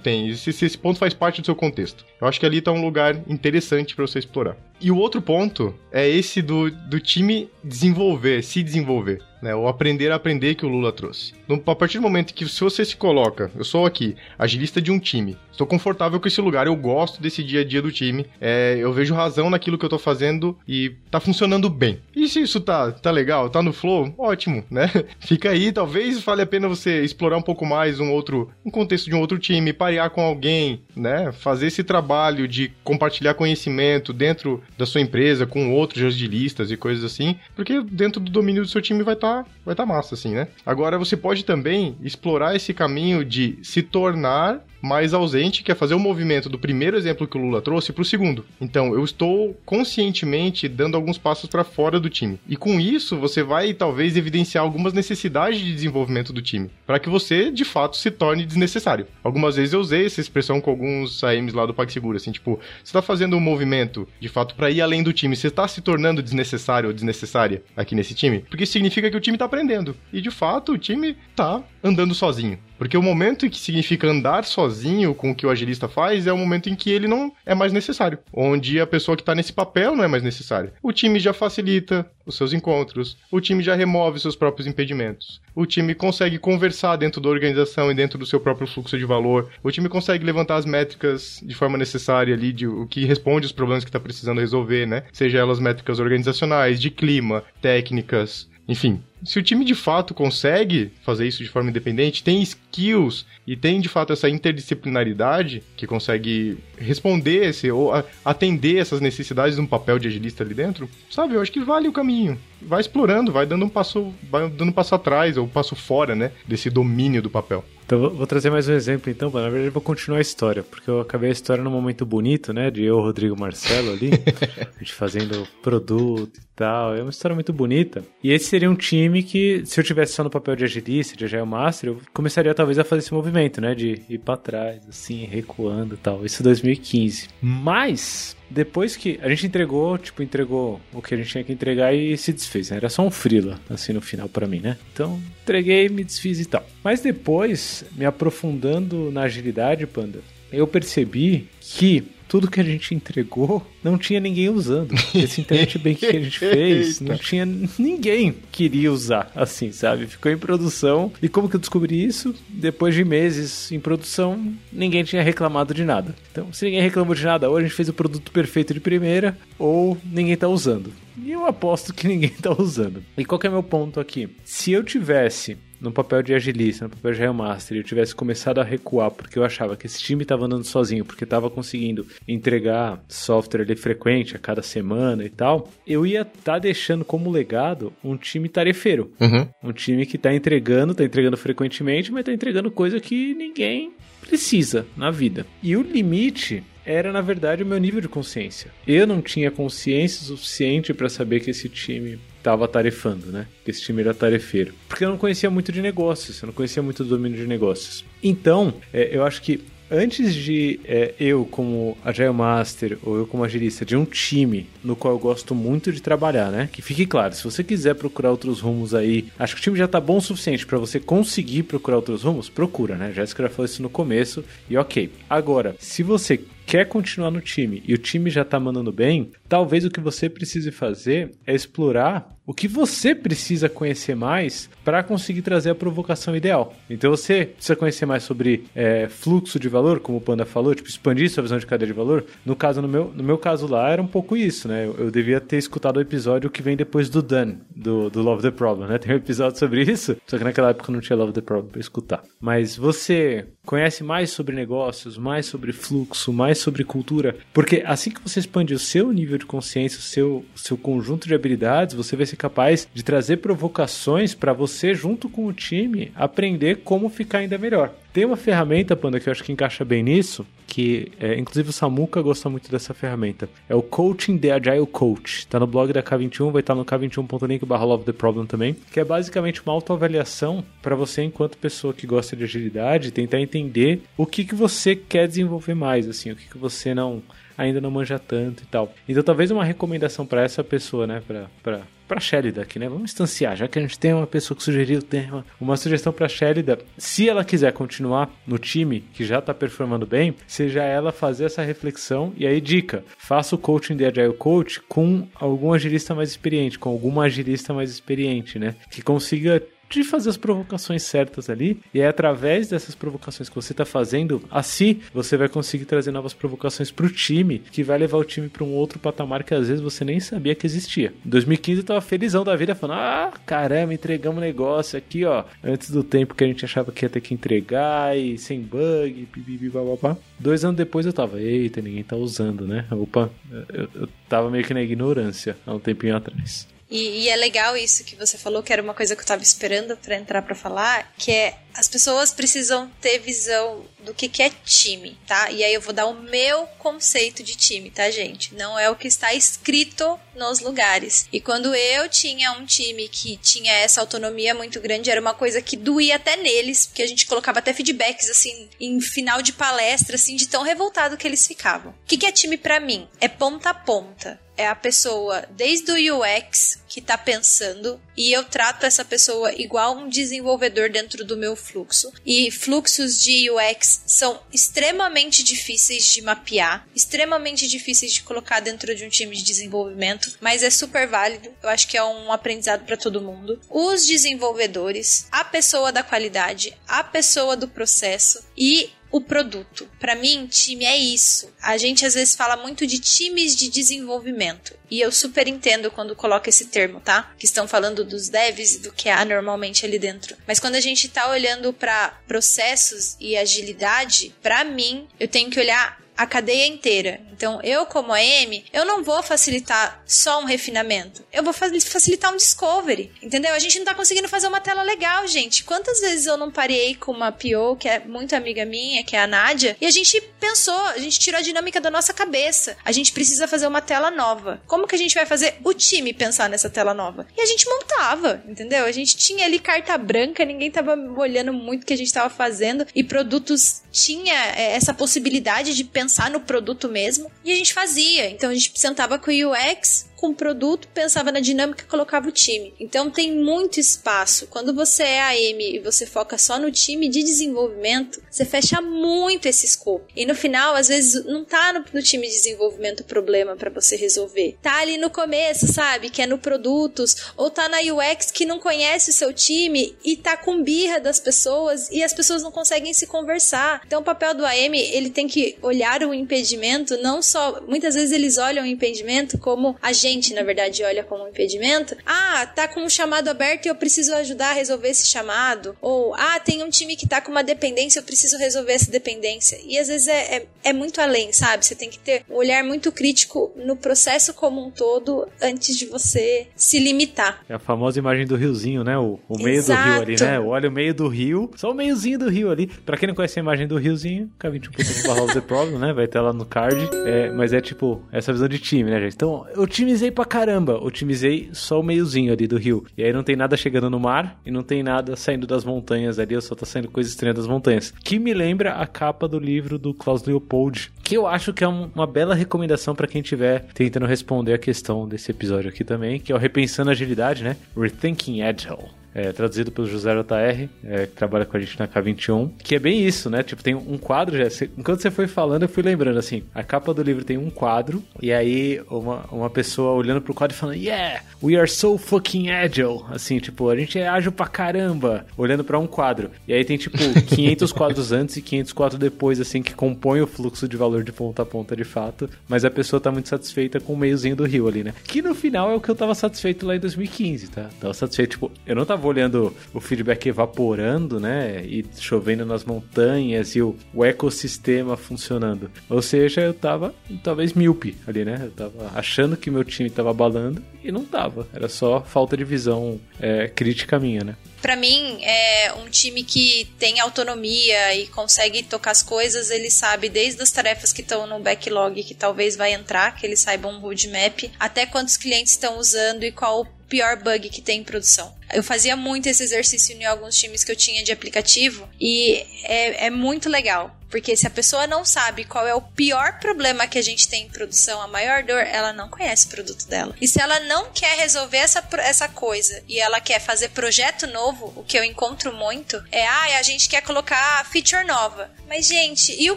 tem, se, se esse ponto faz parte do seu contexto. Eu acho que ali tá um lugar interessante para você explorar. E o outro ponto é esse do, do time desenvolver, se desenvolver né? O aprender a aprender que o Lula trouxe. No, a partir do momento que se você se coloca, eu sou aqui, agilista de um time, estou confortável com esse lugar, eu gosto desse dia a dia do time, é, eu vejo razão naquilo que eu estou fazendo e tá funcionando bem. E se isso tá, tá legal, tá no flow, ótimo, né? Fica aí, talvez vale a pena você explorar um pouco mais um outro, um contexto de um outro time, parear com alguém, né? Fazer esse trabalho de compartilhar conhecimento dentro da sua empresa com outros agilistas e coisas assim, porque dentro do domínio do seu time vai estar tá, vai tá massa, assim, né? Agora você pode também explorar esse caminho de se tornar mais ausente, que é fazer o movimento do primeiro exemplo que o Lula trouxe para o segundo. Então, eu estou conscientemente dando alguns passos para fora do time. E com isso, você vai talvez evidenciar algumas necessidades de desenvolvimento do time, para que você de fato se torne desnecessário. Algumas vezes eu usei essa expressão com alguns AMs lá do PagSeguro, assim, tipo, você está fazendo um movimento de fato para ir além do time, você está se tornando desnecessário ou desnecessária aqui nesse time, porque significa que o time está aprendendo. E de fato, o time está andando sozinho. Porque o momento em que significa andar sozinho com o que o agilista faz é o momento em que ele não é mais necessário. Onde a pessoa que está nesse papel não é mais necessária. O time já facilita os seus encontros, o time já remove seus próprios impedimentos, o time consegue conversar dentro da organização e dentro do seu próprio fluxo de valor, o time consegue levantar as métricas de forma necessária ali, de o que responde os problemas que está precisando resolver, né? Seja elas métricas organizacionais, de clima, técnicas, enfim, se o time de fato consegue fazer isso de forma independente, tem skills e tem de fato essa interdisciplinaridade que consegue responder esse ou atender essas necessidades de um papel de agilista ali dentro, sabe? Eu acho que vale o caminho. Vai explorando, vai dando um passo, vai dando um passo atrás ou um passo fora, né, desse domínio do papel. Então, vou trazer mais um exemplo, então. Na verdade, eu vou continuar a história, porque eu acabei a história num momento bonito, né? De eu, Rodrigo Marcelo ali, a gente fazendo produto e tal. É uma história muito bonita. E esse seria um time que, se eu tivesse só no papel de agilista, de Agile Master, eu começaria talvez a fazer esse movimento, né? De ir para trás, assim, recuando e tal. Isso em 2015. Mas, depois que a gente entregou, tipo, entregou o que a gente tinha que entregar e se desfez, né? Era só um frila, assim, no final para mim, né? Então, entreguei, me desfiz e tal. Mas depois, me aprofundando na agilidade, Panda, eu percebi que tudo que a gente entregou não tinha ninguém usando. Esse internet bem que a gente fez, não tinha ninguém queria usar, assim, sabe? Ficou em produção. E como que eu descobri isso? Depois de meses em produção, ninguém tinha reclamado de nada. Então, se ninguém reclamou de nada, ou a gente fez o produto perfeito de primeira, ou ninguém tá usando. E eu aposto que ninguém tá usando. E qual que é meu ponto aqui? Se eu tivesse no papel de agilista, no papel de Real Master, eu tivesse começado a recuar porque eu achava que esse time estava andando sozinho, porque estava conseguindo entregar software ali frequente a cada semana e tal, eu ia estar tá deixando como legado um time tarefeiro. Uhum. Um time que está entregando, está entregando frequentemente, mas está entregando coisa que ninguém precisa na vida. E o limite era na verdade o meu nível de consciência. Eu não tinha consciência suficiente para saber que esse time estava tarefando, né? Que esse time era tarefeiro. Porque eu não conhecia muito de negócios, eu não conhecia muito do domínio de negócios. Então, é, eu acho que antes de é, eu, como Agile Master, ou eu como agilista, de um time no qual eu gosto muito de trabalhar, né? Que fique claro, se você quiser procurar outros rumos aí, acho que o time já tá bom o suficiente para você conseguir procurar outros rumos, procura, né? Jéssica já falou isso no começo, e ok. Agora, se você quer continuar no time e o time já tá mandando bem, talvez o que você precise fazer é explorar o que você precisa conhecer mais para conseguir trazer a provocação ideal. Então você precisa conhecer mais sobre é, fluxo de valor, como o Panda falou, tipo, expandir sua visão de cadeia de valor. No caso, no meu, no meu caso lá, era um pouco isso, né? Eu, eu devia ter escutado o episódio que vem depois do Done, do, do Love the Problem, né? Tem um episódio sobre isso, só que naquela época não tinha Love the Problem pra escutar. Mas você conhece mais sobre negócios, mais sobre fluxo, mais sobre cultura, porque assim que você expande o seu nível de consciência, o seu, seu conjunto de habilidades, você vai ser capaz de trazer provocações para você, junto com o time, aprender como ficar ainda melhor. Tem uma ferramenta, Panda, que eu acho que encaixa bem nisso, que é, inclusive o Samuka gosta muito dessa ferramenta. É o Coaching the Agile Coach. Tá no blog da K21, vai estar no k21.link barra Love the Problem também, que é basicamente uma autoavaliação para você, enquanto pessoa que gosta de agilidade, tentar entender o que, que você quer desenvolver mais, assim, o que, que você não ainda não manja tanto e tal. Então talvez uma recomendação para essa pessoa, né, para para Shelida aqui, né? Vamos instanciar, já que a gente tem uma pessoa que sugeriu o tema, uma sugestão para Shelida, se ela quiser continuar no time que já está performando bem, seja ela fazer essa reflexão e aí dica, faça o coaching de Agile Coach com algum agilista mais experiente, com alguma agilista mais experiente, né? Que consiga de fazer as provocações certas ali. E é através dessas provocações que você está fazendo, assim você vai conseguir trazer novas provocações para o time, que vai levar o time para um outro patamar que às vezes você nem sabia que existia. Em 2015 eu tava felizão da vida, falando: ah, caramba, entregamos um negócio aqui, ó, antes do tempo que a gente achava que ia ter que entregar e sem bug, pipipi, bababá. Dois anos depois eu tava, eita, ninguém tá usando, né? Opa, eu, eu tava meio que na ignorância há um tempinho atrás. E, e, é legal isso que você falou, que era uma coisa que eu tava esperando para entrar para falar, que é as pessoas precisam ter visão do que, que é time, tá? E aí eu vou dar o meu conceito de time, tá, gente? Não é o que está escrito nos lugares. E quando eu tinha um time que tinha essa autonomia muito grande, era uma coisa que doía até neles, porque a gente colocava até feedbacks assim em final de palestra, assim, de tão revoltado que eles ficavam. O que, que é time para mim? É ponta a ponta é a pessoa desde o UX que está pensando e eu trato essa pessoa igual um desenvolvedor dentro do meu fluxo. E fluxos de UX são extremamente difíceis de mapear, extremamente difíceis de colocar dentro de um time de desenvolvimento, mas é super válido. Eu acho que é um aprendizado para todo mundo. Os desenvolvedores, a pessoa da qualidade, a pessoa do processo e o produto. Para mim, time é isso. A gente às vezes fala muito de times de desenvolvimento. E eu super entendo quando coloca esse termo, tá? Que estão falando dos devs e do que há normalmente ali dentro. Mas quando a gente tá olhando para processos e agilidade, para mim, eu tenho que olhar a cadeia inteira. Então, eu como AM, eu não vou facilitar só um refinamento. Eu vou facilitar um discovery, entendeu? A gente não tá conseguindo fazer uma tela legal, gente. Quantas vezes eu não parei com uma PO, que é muito amiga minha, que é a Nádia, e a gente pensou, a gente tirou a dinâmica da nossa cabeça. A gente precisa fazer uma tela nova. Como que a gente vai fazer o time pensar nessa tela nova? E a gente montava, entendeu? A gente tinha ali carta branca, ninguém tava olhando muito o que a gente tava fazendo, e produtos tinha é, essa possibilidade de pensar no produto mesmo e a gente fazia. Então a gente sentava com o UX, com o produto, pensava na dinâmica e colocava o time. Então tem muito espaço. Quando você é AM e você foca só no time de desenvolvimento, você fecha muito esse escopo. E no final, às vezes, não tá no, no time de desenvolvimento o problema para você resolver. Tá ali no começo, sabe? Que é no produtos, ou tá na UX que não conhece o seu time e tá com birra das pessoas e as pessoas não conseguem se conversar. Então o papel do AM, ele tem que olhar o impedimento, não só. Muitas vezes eles olham o impedimento como agente gente, na verdade, olha como um impedimento. Ah, tá com um chamado aberto e eu preciso ajudar a resolver esse chamado. Ou, ah, tem um time que tá com uma dependência, eu preciso resolver essa dependência. E às vezes é, é, é muito além, sabe? Você tem que ter um olhar muito crítico no processo como um todo antes de você se limitar. É a famosa imagem do riozinho, né? O, o meio Exato. do rio ali, né? Olha o meio do rio, só o meiozinho do rio ali. Pra quem não conhece a imagem do riozinho, K21.com The Problem, né? Vai ter lá no card. É, mas é tipo, essa visão de time, né, gente? Então, o time otimizei pra caramba. Otimizei só o meiozinho ali do rio. E aí não tem nada chegando no mar e não tem nada saindo das montanhas ali, só tá saindo coisa estranha das montanhas. Que me lembra a capa do livro do Klaus Leopold, que eu acho que é uma bela recomendação para quem estiver tentando responder a questão desse episódio aqui também, que é o Repensando Agilidade, né? Rethinking Agile. é, traduzido pelo José JR, é, que trabalha com a gente na K21, que é bem isso, né? Tipo, tem um quadro, já, enquanto você foi falando, eu fui lembrando, assim, a capa do livro tem um quadro, e aí uma, uma pessoa olhando pro quadro e falando, yeah, we are so fucking agile, assim, tipo, a gente é ágil pra caramba, olhando para um quadro. E aí tem, tipo, 500 quadros antes e 500 quadros depois, assim, que compõem o fluxo de valor de ponta a ponta de fato, mas a pessoa tá muito satisfeita com o meiozinho do rio ali, né? Que no final é o que eu tava satisfeito lá em 2015, tá? Tava satisfeito, tipo, eu não tava olhando o feedback evaporando, né? E chovendo nas montanhas e o, o ecossistema funcionando. Ou seja, eu tava talvez míope ali, né? Eu tava achando que meu time tava balando e não tava. Era só falta de visão é, crítica minha, né? Para mim, é um time que tem autonomia e consegue tocar as coisas, ele sabe desde as tarefas que estão no backlog que talvez vai entrar, que ele saiba um roadmap, até quantos clientes estão usando e qual o pior bug que tem em produção. Eu fazia muito esse exercício em alguns times que eu tinha de aplicativo e é, é muito legal. Porque se a pessoa não sabe qual é o pior problema que a gente tem em produção, a maior dor, ela não conhece o produto dela. E se ela não quer resolver essa, essa coisa e ela quer fazer projeto novo, o que eu encontro muito é, ah, a gente quer colocar feature nova. Mas, gente, e o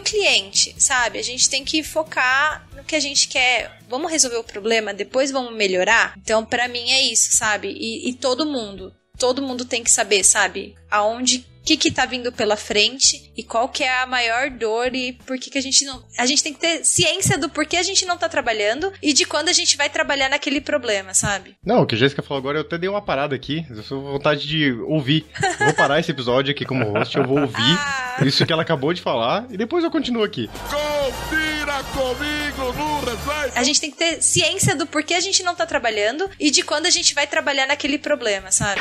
cliente, sabe? A gente tem que focar no que a gente quer. Vamos resolver o problema, depois vamos melhorar? Então, para mim é isso, sabe? E, e todo mundo, todo mundo tem que saber, sabe? Aonde o que que tá vindo pela frente e qual que é a maior dor e por que que a gente não... A gente tem que ter ciência do porquê a gente não tá trabalhando e de quando a gente vai trabalhar naquele problema, sabe? Não, o que a Jéssica falou agora, eu até dei uma parada aqui. Eu com vontade de ouvir. Eu vou parar esse episódio aqui como host, eu vou ouvir ah. isso que ela acabou de falar e depois eu continuo aqui. Confira comigo A gente tem que ter ciência do porquê a gente não tá trabalhando e de quando a gente vai trabalhar naquele problema, sabe?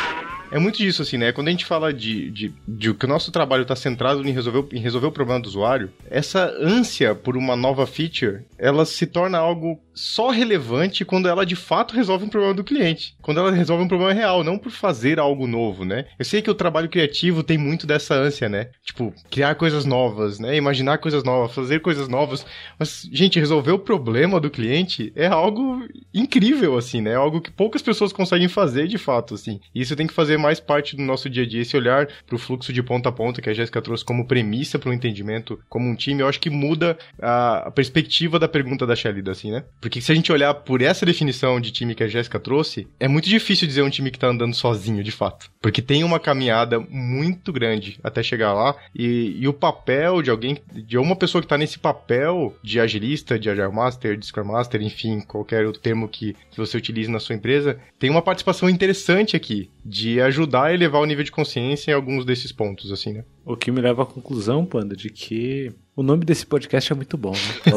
É muito disso, assim, né? Quando a gente fala de, de de que o nosso trabalho está centrado em resolver, em resolver o problema do usuário, essa ânsia por uma nova feature, ela se torna algo só relevante quando ela de fato resolve um problema do cliente. Quando ela resolve um problema real, não por fazer algo novo, né? Eu sei que o trabalho criativo tem muito dessa ânsia, né? Tipo, criar coisas novas, né? Imaginar coisas novas, fazer coisas novas. Mas, gente, resolver o problema do cliente é algo incrível, assim, né? É algo que poucas pessoas conseguem fazer de fato, assim. E isso tem que fazer mais parte do nosso dia a dia, esse olhar pro fluxo de ponta a ponta que a Jéssica trouxe como premissa para o entendimento como um time, eu acho que muda a, a perspectiva da pergunta da Shelly, assim, né? Porque se a gente olhar por essa definição de time que a Jéssica trouxe, é muito difícil dizer um time que tá andando sozinho, de fato. Porque tem uma caminhada muito grande até chegar lá e, e o papel de alguém, de uma pessoa que tá nesse papel de agilista, de Agile Master, de Scrum Master, enfim, qualquer outro termo que, que você utilize na sua empresa, tem uma participação interessante aqui de ajudar a elevar o nível de consciência em alguns desses pontos, assim, né? O que me leva à conclusão, Panda, de que o nome desse podcast é muito bom, né?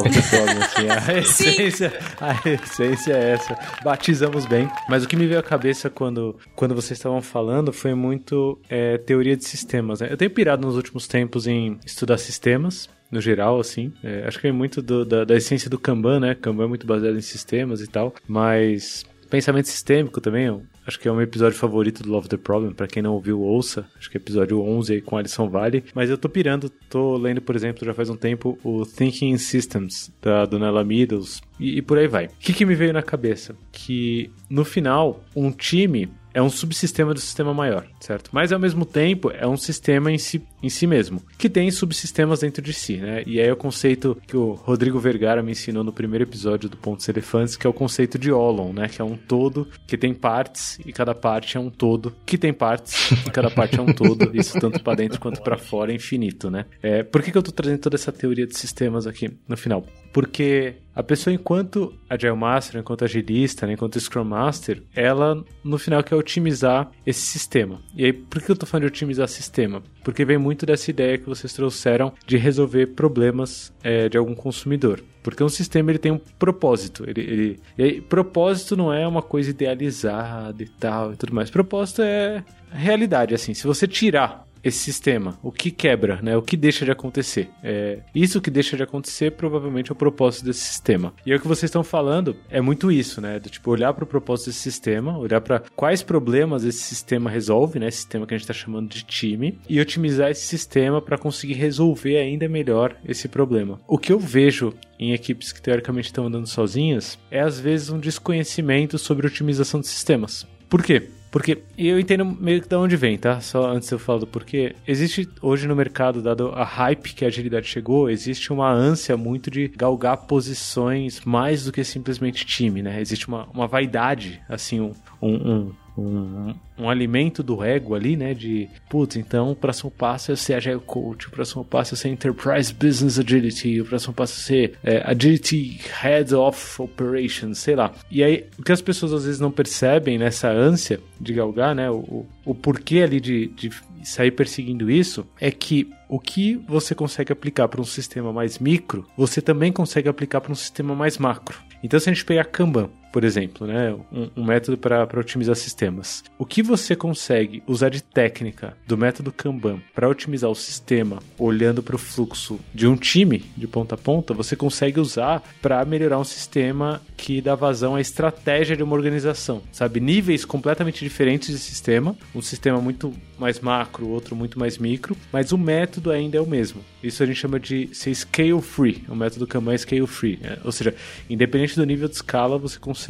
assim, a, essência, a essência é essa. Batizamos bem. Mas o que me veio à cabeça quando, quando vocês estavam falando foi muito é, teoria de sistemas. Né? Eu tenho pirado nos últimos tempos em estudar sistemas no geral, assim. É, acho que é muito do, da, da, essência do Kanban, né? Kanban é muito baseado em sistemas e tal, mas pensamento sistêmico também Acho que é o meu episódio favorito do Love the Problem. Para quem não ouviu, ouça. Acho que é episódio 11 aí com Alison Vale. Mas eu tô pirando, tô lendo, por exemplo, já faz um tempo, o Thinking Systems, da Donella Meadows. E, e por aí vai. O que, que me veio na cabeça? Que no final, um time é um subsistema do sistema maior, certo? Mas ao mesmo tempo é um sistema em si, em si mesmo, que tem subsistemas dentro de si, né? E aí é o conceito que o Rodrigo Vergara me ensinou no primeiro episódio do Pontos Elefantes, que é o conceito de Olon, né? Que é um todo que tem partes e cada parte é um todo que tem partes e cada parte é um todo. Isso tanto para dentro quanto para fora é infinito, né? É, por que, que eu tô trazendo toda essa teoria de sistemas aqui no final? Porque a pessoa, enquanto Agile Master, enquanto agilista, né, enquanto Scrum Master, ela no final quer otimizar esse sistema. E aí, por que eu estou falando de otimizar sistema? Porque vem muito dessa ideia que vocês trouxeram de resolver problemas é, de algum consumidor. Porque um sistema ele tem um propósito. Ele, ele, e aí, propósito não é uma coisa idealizada e tal e tudo mais. Propósito é realidade, assim. Se você tirar esse sistema? O que quebra, né? O que deixa de acontecer? É, isso que deixa de acontecer provavelmente é o propósito desse sistema. E é o que vocês estão falando é muito isso, né? Do tipo olhar para o propósito desse sistema, olhar para quais problemas esse sistema resolve, né? Esse sistema que a gente está chamando de time e otimizar esse sistema para conseguir resolver ainda melhor esse problema. O que eu vejo em equipes que teoricamente estão andando sozinhas é às vezes um desconhecimento sobre otimização de sistemas. Por quê? Porque eu entendo meio que de onde vem, tá? Só antes eu falo do porquê. Existe hoje no mercado, dado a hype que a agilidade chegou, existe uma ânsia muito de galgar posições mais do que simplesmente time, né? Existe uma, uma vaidade, assim, um, um, um alimento do ego ali, né? De, putz, então o próximo passo é ser Agile Coach, o próximo passo é ser Enterprise Business Agility, o próximo passo é ser é, Agility Head of Operations, sei lá. E aí, o que as pessoas às vezes não percebem nessa ânsia de galgar, né? O, o porquê ali de, de sair perseguindo isso é que o que você consegue aplicar para um sistema mais micro, você também consegue aplicar para um sistema mais macro. Então, se a gente pegar Kanban, por exemplo, né, um, um método para otimizar sistemas, o que você consegue usar de técnica do método Kanban para otimizar o sistema, olhando para o fluxo de um time de ponta a ponta, você consegue usar para melhorar um sistema que dá vazão à estratégia de uma organização, sabe? Níveis completamente diferentes de sistema, um sistema muito mais macro, outro muito mais micro, mas o método ainda é o mesmo. Isso a gente chama de ser scale free, o método Kanban é scale free, né? ou seja, independente do nível de escala, você consegue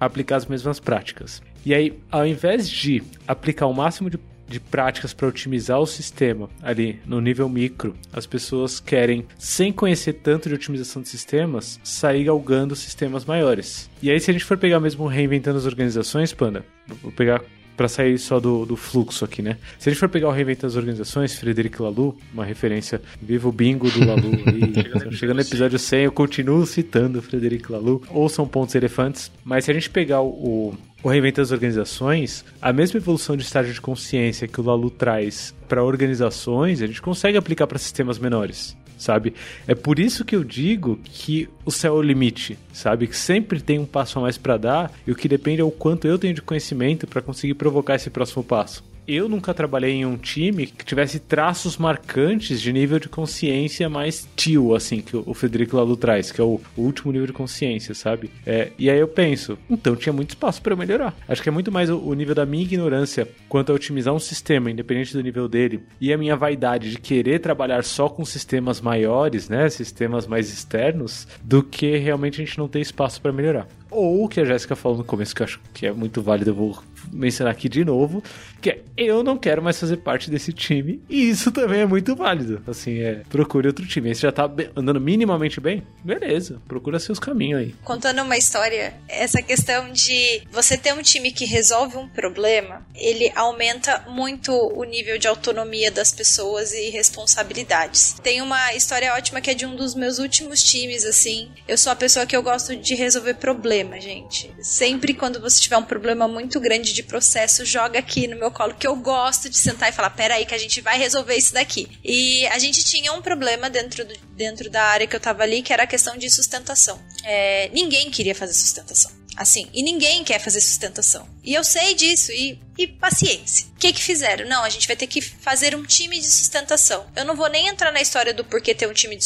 aplicar as mesmas práticas. E aí, ao invés de aplicar o máximo de de práticas para otimizar o sistema ali no nível micro, as pessoas querem, sem conhecer tanto de otimização de sistemas, sair galgando sistemas maiores. E aí, se a gente for pegar mesmo reinventando as organizações, Panda, vou pegar para sair só do, do, fluxo aqui, né? Se a gente for pegar o Reinventando as Organizações, Frederico Lalu, uma referência, viva o bingo do Lalu aí. Chegando no episódio 100, eu continuo citando o Frederico Lalu. Ou são pontos elefantes. Mas se a gente pegar o, o Reinventando as Organizações, a mesma evolução de estágio de consciência que o Lalu traz para organizações, a gente consegue aplicar para sistemas menores sabe? É por isso que eu digo que o céu é o limite, sabe? Que sempre tem um passo a mais para dar e o que depende é o quanto eu tenho de conhecimento para conseguir provocar esse próximo passo eu nunca trabalhei em um time que tivesse traços marcantes de nível de consciência mais tio, assim, que o Federico Lalu traz, que é o, último nível de consciência, sabe? É, e aí eu penso, então tinha muito espaço para melhorar. Acho que é muito mais o, o, nível da minha ignorância quanto a otimizar um sistema, independente do nível dele, e a minha vaidade de querer trabalhar só com sistemas maiores, né? Sistemas mais externos, do que realmente a gente não ter espaço para melhorar. Ou o que a Jéssica falou no começo, que eu acho que é muito válido, eu vou mencionar aqui de novo, que é eu não quero mais fazer parte desse time, e isso também é muito válido. Assim, é, procure outro time. Aí você já tá andando minimamente bem? Beleza, procura seus caminhos aí. Contando uma história, essa questão de você ter um time que resolve um problema, ele aumenta muito o nível de autonomia das pessoas e responsabilidades. Tem uma história ótima que é de um dos meus últimos times, assim. Eu sou a pessoa que eu gosto de resolver problema, gente. Sempre quando você tiver um problema muito grande de processo, joga aqui no meu colo que eu gosto de sentar e falar: peraí, que a gente vai resolver isso daqui. E a gente tinha um problema dentro, do, dentro da área que eu tava ali, que era a questão de sustentação. É, ninguém queria fazer sustentação. Assim, e ninguém quer fazer sustentação. E eu sei disso, e, e paciência. O que que fizeram? Não, a gente vai ter que fazer um time de sustentação. Eu não vou nem entrar na história do porquê ter um time de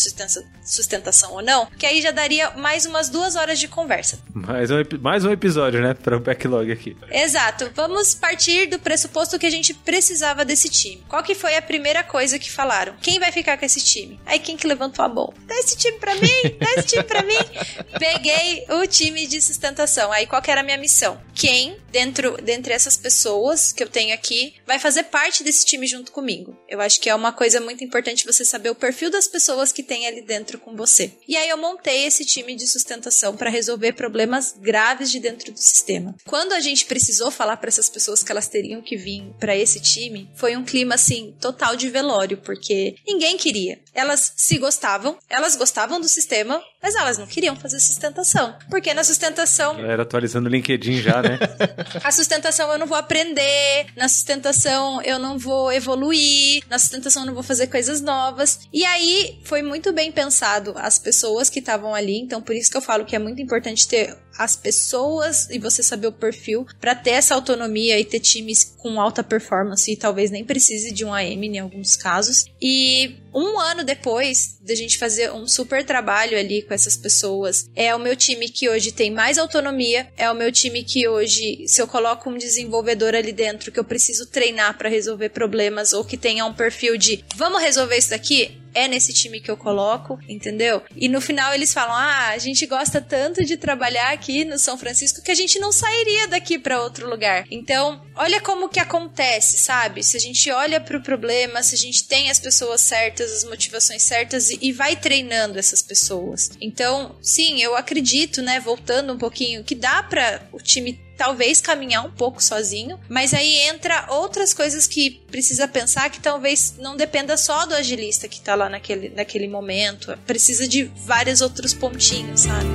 sustentação ou não, que aí já daria mais umas duas horas de conversa. Mais um, mais um episódio, né, para o backlog aqui. Exato. Vamos partir do pressuposto que a gente precisava desse time. Qual que foi a primeira coisa que falaram? Quem vai ficar com esse time? Aí quem que levantou a mão? Dá esse time para mim, dá esse time para mim. Peguei o time de sustentação. Aí qual que era a minha missão? Quem, dentro dentre essas pessoas que eu tenho aqui, vai fazer parte desse time junto comigo? Eu acho que é uma coisa muito importante você saber o perfil das pessoas que tem ali dentro com você. E aí eu montei esse time de sustentação para resolver problemas graves de dentro do sistema. Quando a gente precisou falar para essas pessoas que elas teriam que vir para esse time, foi um clima assim total de velório, porque ninguém queria. Elas se gostavam, elas gostavam do sistema, mas elas não queriam fazer sustentação. Porque na sustentação. Era atualizando o LinkedIn já, né? a sustentação eu não vou aprender, na sustentação eu não vou evoluir, na sustentação eu não vou fazer coisas novas. E aí foi muito bem pensado as pessoas que estavam ali, então por isso que eu falo que é muito importante ter as pessoas e você saber o perfil para ter essa autonomia e ter times com alta performance e talvez nem precise de um AM em alguns casos. E um ano depois da de gente fazer um super trabalho ali com essas pessoas, é o meu time que hoje tem mais autonomia, é o meu time que hoje, se eu coloco um desenvolvedor ali dentro que eu preciso treinar para resolver problemas ou que tenha um perfil de vamos resolver isso daqui, é nesse time que eu coloco, entendeu? E no final eles falam: "Ah, a gente gosta tanto de trabalhar aqui no São Francisco que a gente não sairia daqui para outro lugar". Então, olha como que acontece, sabe? Se a gente olha para o problema, se a gente tem as pessoas certas, as motivações certas e, vai treinando essas pessoas. Então, sim, eu acredito, né, voltando um pouquinho, que dá para o time talvez caminhar um pouco sozinho, mas aí entra outras coisas que precisa pensar que talvez não dependa só do agilista que tá lá naquele, naquele momento, precisa de vários outros pontinhos, sabe?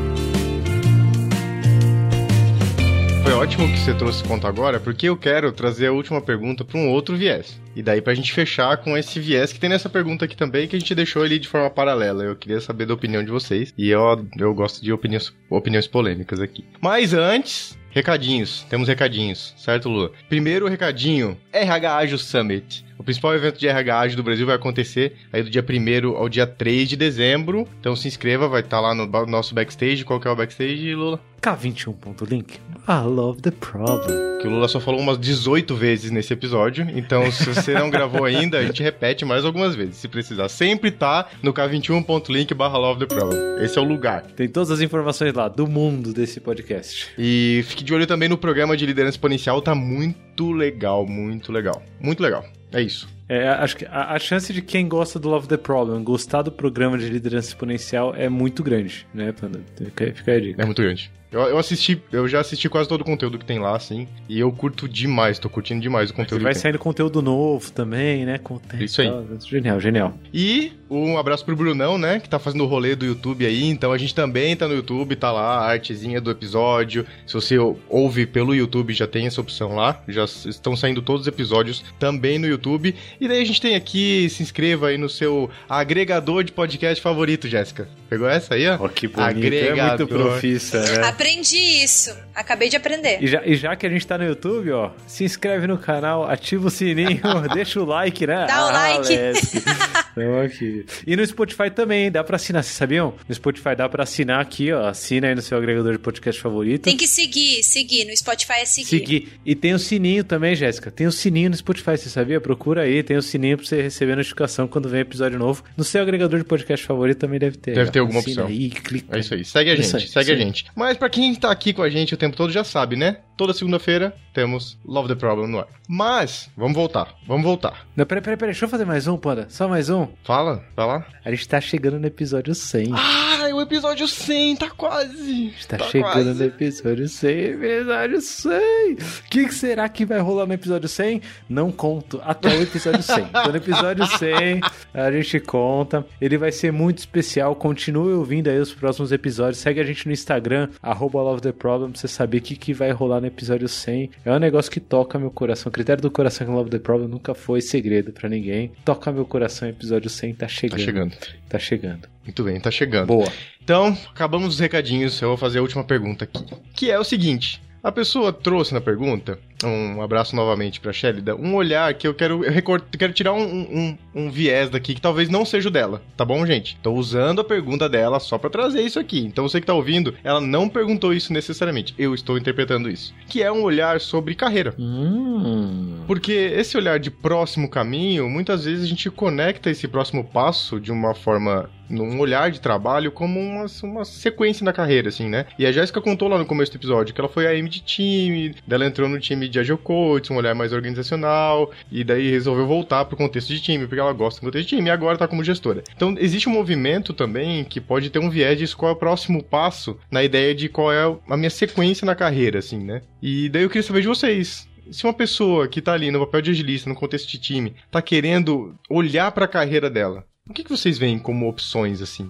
Foi ótimo que você trouxe conta agora, porque eu quero trazer a última pergunta para um outro viés. E daí pra gente fechar com esse viés que tem nessa pergunta aqui também, que a gente deixou ele de forma paralela. Eu queria saber da opinião de vocês. E eu, eu gosto de opiniões, opiniões polêmicas aqui. Mas antes, Recadinhos, temos recadinhos, certo, Lula? Primeiro recadinho, RH Agile Summit. O principal evento de RH do Brasil vai acontecer aí do dia 1 ao dia 3 de dezembro. Então se inscreva, vai estar lá no nosso backstage. Qual que é o backstage, Lula? K21.link. I love the problem. Que o Lula só falou umas 18 vezes nesse episódio. Então, se você não gravou ainda, a gente repete mais algumas vezes, se precisar. Sempre tá no K21.link barra love the problem. Esse é o lugar. Tem todas as informações lá do mundo desse podcast. E fique de olho também no programa de liderança exponencial. Tá muito legal, muito legal. Muito legal. É isso. É, acho que a, a, chance de quem gosta do Love the Problem gostar do programa de liderança exponencial é muito grande, né, Panda? Fica, fica a dica. É muito grande. Eu, eu assisti, eu já assisti quase todo o conteúdo que tem lá, assim. E eu curto demais, tô curtindo demais o conteúdo. vai saindo conteúdo novo também, né? Conteúdo, Isso aí. Genial, genial. E um abraço pro Brunão, né? Que tá fazendo o rolê do YouTube aí. Então a gente também tá no YouTube, tá lá a artezinha do episódio. Se você ouve pelo YouTube, já tem essa opção lá. Já estão saindo todos os episódios também no YouTube. E daí a gente tem aqui, se inscreva aí no seu agregador de podcast favorito, Jéssica. Pegou essa aí, ó? Oh, que bonito. Agregador. É muito profissa, né? Aprendi isso. Acabei de aprender. E já, e já que a gente tá no YouTube, ó, se inscreve no canal, ativa o sininho, deixa o like, né? Dá o ah, like. Então, aqui. E no Spotify também, dá pra assinar, vocês sabiam? No Spotify dá pra assinar aqui, ó. Assina aí no seu agregador de podcast favorito. Tem que seguir, seguir. No Spotify é seguir. Seguir. E tem o sininho também, Jéssica. Tem o sininho no Spotify, você sabia? Procura aí, tem o sininho pra você receber a notificação quando vem episódio novo. No seu agregador de podcast favorito também deve ter. Deve ter alguma opção. Aí, clica. É isso aí. Segue a gente, aí, segue a gente. Mas pra quem tá aqui com a gente o tempo todo já sabe, né? Toda segunda-feira temos Love the Problem no ar. Mas, vamos voltar, vamos voltar. Não, peraí, peraí, peraí, deixa eu fazer mais um, Panda. Só mais um. Fala, vai lá. A gente tá chegando no episódio 100. Ah, o episódio 100, tá quase. Gente tá, tá chegando quase. no episódio 100, episódio 100. O que, que, será que vai rolar no episódio 100? Não conto, até o episódio 100. Então no episódio 100 a gente conta. Ele vai ser muito especial, continue ouvindo aí os próximos episódios. Segue a gente no Instagram, arroba Love the Problem, pra você saber o que, que vai rolar no episódio 100. É um negócio que toca meu coração. O critério do coração que Love the Problem nunca foi segredo para ninguém. Toca meu coração, episódio 100 tá chegando. Tá chegando. Tá chegando. Muito bem, tá chegando. Boa. Então, acabamos os recadinhos. Eu vou fazer a última pergunta aqui. Que é o seguinte: a pessoa trouxe na pergunta, um abraço novamente pra Shelida, um olhar que eu quero, eu record, quero tirar um, um, um, viés daqui que talvez não seja o dela, tá bom, gente? Tô usando a pergunta dela só para trazer isso aqui. Então você que tá ouvindo, ela não perguntou isso necessariamente, eu estou interpretando isso. Que é um olhar sobre carreira. Hum. Porque esse olhar de próximo caminho, muitas vezes a gente conecta esse próximo passo de uma forma num olhar de trabalho como uma, uma sequência na carreira, assim, né? E a Jéssica contou lá no começo do episódio que ela foi a M de time, dela entrou no time de Agile Coach, um olhar mais organizacional, e daí resolveu voltar pro contexto de time, porque ela gosta do contexto de time, e agora tá como gestora. Então, existe um movimento também que pode ter um viés de qual é o próximo passo na ideia de qual é a minha sequência na carreira, assim, né? E daí eu queria saber de vocês se uma pessoa que tá ali no papel de agilista, no contexto de time, tá querendo olhar para a carreira dela, o que, que vocês veem como opções, assim?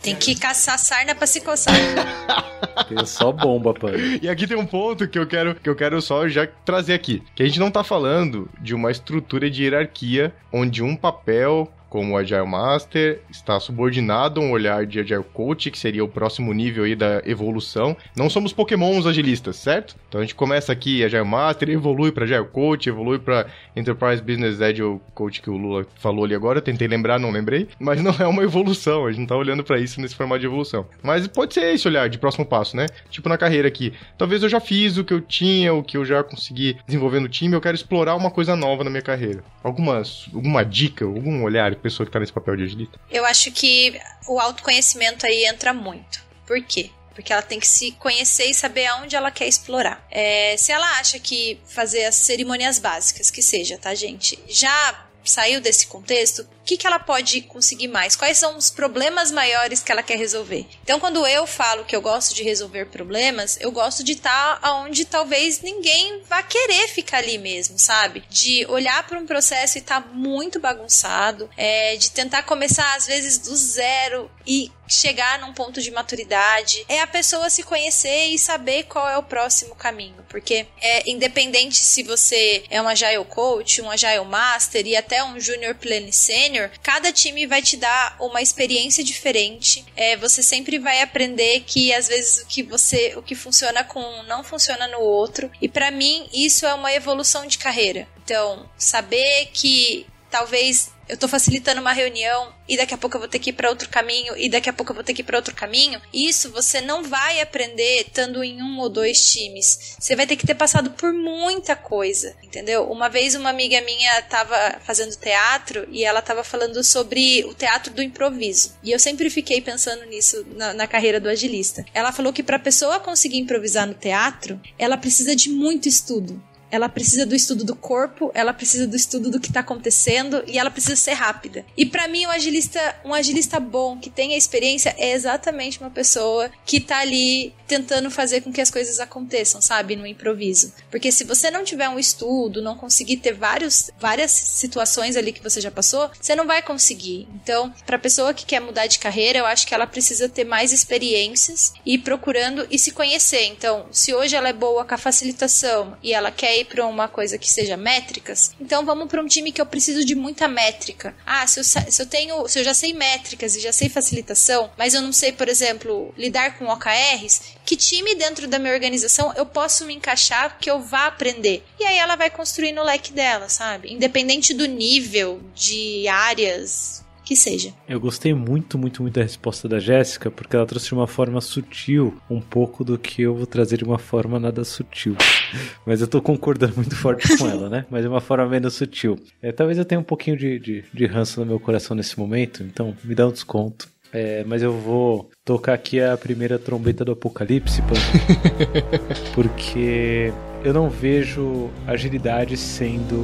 Tem que caçar sarna pra se coçar. tem só bomba, pô. E aqui tem um ponto que eu quero que eu quero só já trazer aqui. Que a gente não tá falando de uma estrutura de hierarquia onde um papel como Agile Master, está subordinado a um olhar de Agile Coach, que seria o próximo nível aí da evolução. Não somos pokémons agilistas, certo? Então a gente começa aqui Agile Master, evolui para Agile Coach, evolui para Enterprise Business Agile Coach que o Lula falou ali agora, tentei lembrar, não lembrei, mas não é uma evolução, a gente não tá olhando para isso nesse formato de evolução. Mas pode ser esse olhar de próximo passo, né? Tipo na carreira aqui, talvez eu já fiz o que eu tinha, o que eu já consegui desenvolver no time, eu quero explorar uma coisa nova na minha carreira. Algumas, alguma dica, algum olhar pessoa que tá nesse papel de agilista? Eu acho que o autoconhecimento aí entra muito. Por quê? Porque ela tem que se conhecer e saber aonde ela quer explorar. É, se ela acha que fazer as cerimônias básicas, que seja, tá, gente? Já saiu desse contexto, o que, que ela pode conseguir mais? Quais são os problemas maiores que ela quer resolver? Então, quando eu falo que eu gosto de resolver problemas, eu gosto de estar tá onde talvez ninguém vá querer ficar ali mesmo, sabe? De olhar para um processo e estar tá muito bagunçado, é, de tentar começar às vezes do zero e chegar num ponto de maturidade, é a pessoa se conhecer e saber qual é o próximo caminho, porque é independente se você é um agile coach, um agile master e até um junior plane sênior, cada time vai te dar uma experiência diferente. É, você sempre vai aprender que às vezes o que você, o que funciona com um não funciona no outro. E para mim isso é uma evolução de carreira. Então, saber que talvez eu tô facilitando uma reunião e daqui a pouco eu vou ter que ir para outro caminho e daqui a pouco eu vou ter que ir para outro caminho. Isso você não vai aprender estando em um ou dois times. Você vai ter que ter passado por muita coisa, entendeu? Uma vez uma amiga minha tava fazendo teatro e ela tava falando sobre o teatro do improviso. E eu sempre fiquei pensando nisso na, na carreira do agilista. Ela falou que para pessoa conseguir improvisar no teatro, ela precisa de muito estudo ela precisa do estudo do corpo, ela precisa do estudo do que está acontecendo e ela precisa ser rápida. E para mim, um agilista, um agilista bom, que tem a experiência, é exatamente uma pessoa que tá ali tentando fazer com que as coisas aconteçam, sabe? No improviso. Porque se você não tiver um estudo, não conseguir ter vários, várias situações ali que você já passou, você não vai conseguir. Então, para pessoa que quer mudar de carreira, eu acho que ela precisa ter mais experiências e ir procurando e se conhecer. Então, se hoje ela é boa com a facilitação e ela quer ir para uma coisa que seja métricas, então vamos para um time que eu preciso de muita métrica. Ah, se eu, se eu tenho, se eu já sei métricas e já sei facilitação, mas eu não sei, por exemplo, lidar com OKRs, que time dentro da minha organização eu posso me encaixar que eu vá aprender? E aí ela vai construindo o leque dela, sabe? Independente do nível de áreas que seja. Eu gostei muito, muito, muito da resposta da Jéssica, porque ela trouxe de uma forma sutil um pouco do que eu vou trazer de uma forma nada sutil. Mas eu tô concordando muito forte com ela, né? Mas de uma forma menos sutil. É, talvez eu tenha um pouquinho de, de, de ranço no meu coração nesse momento, então me dá um desconto. É, mas eu vou tocar aqui a primeira trombeta do apocalipse, porque eu não vejo agilidade sendo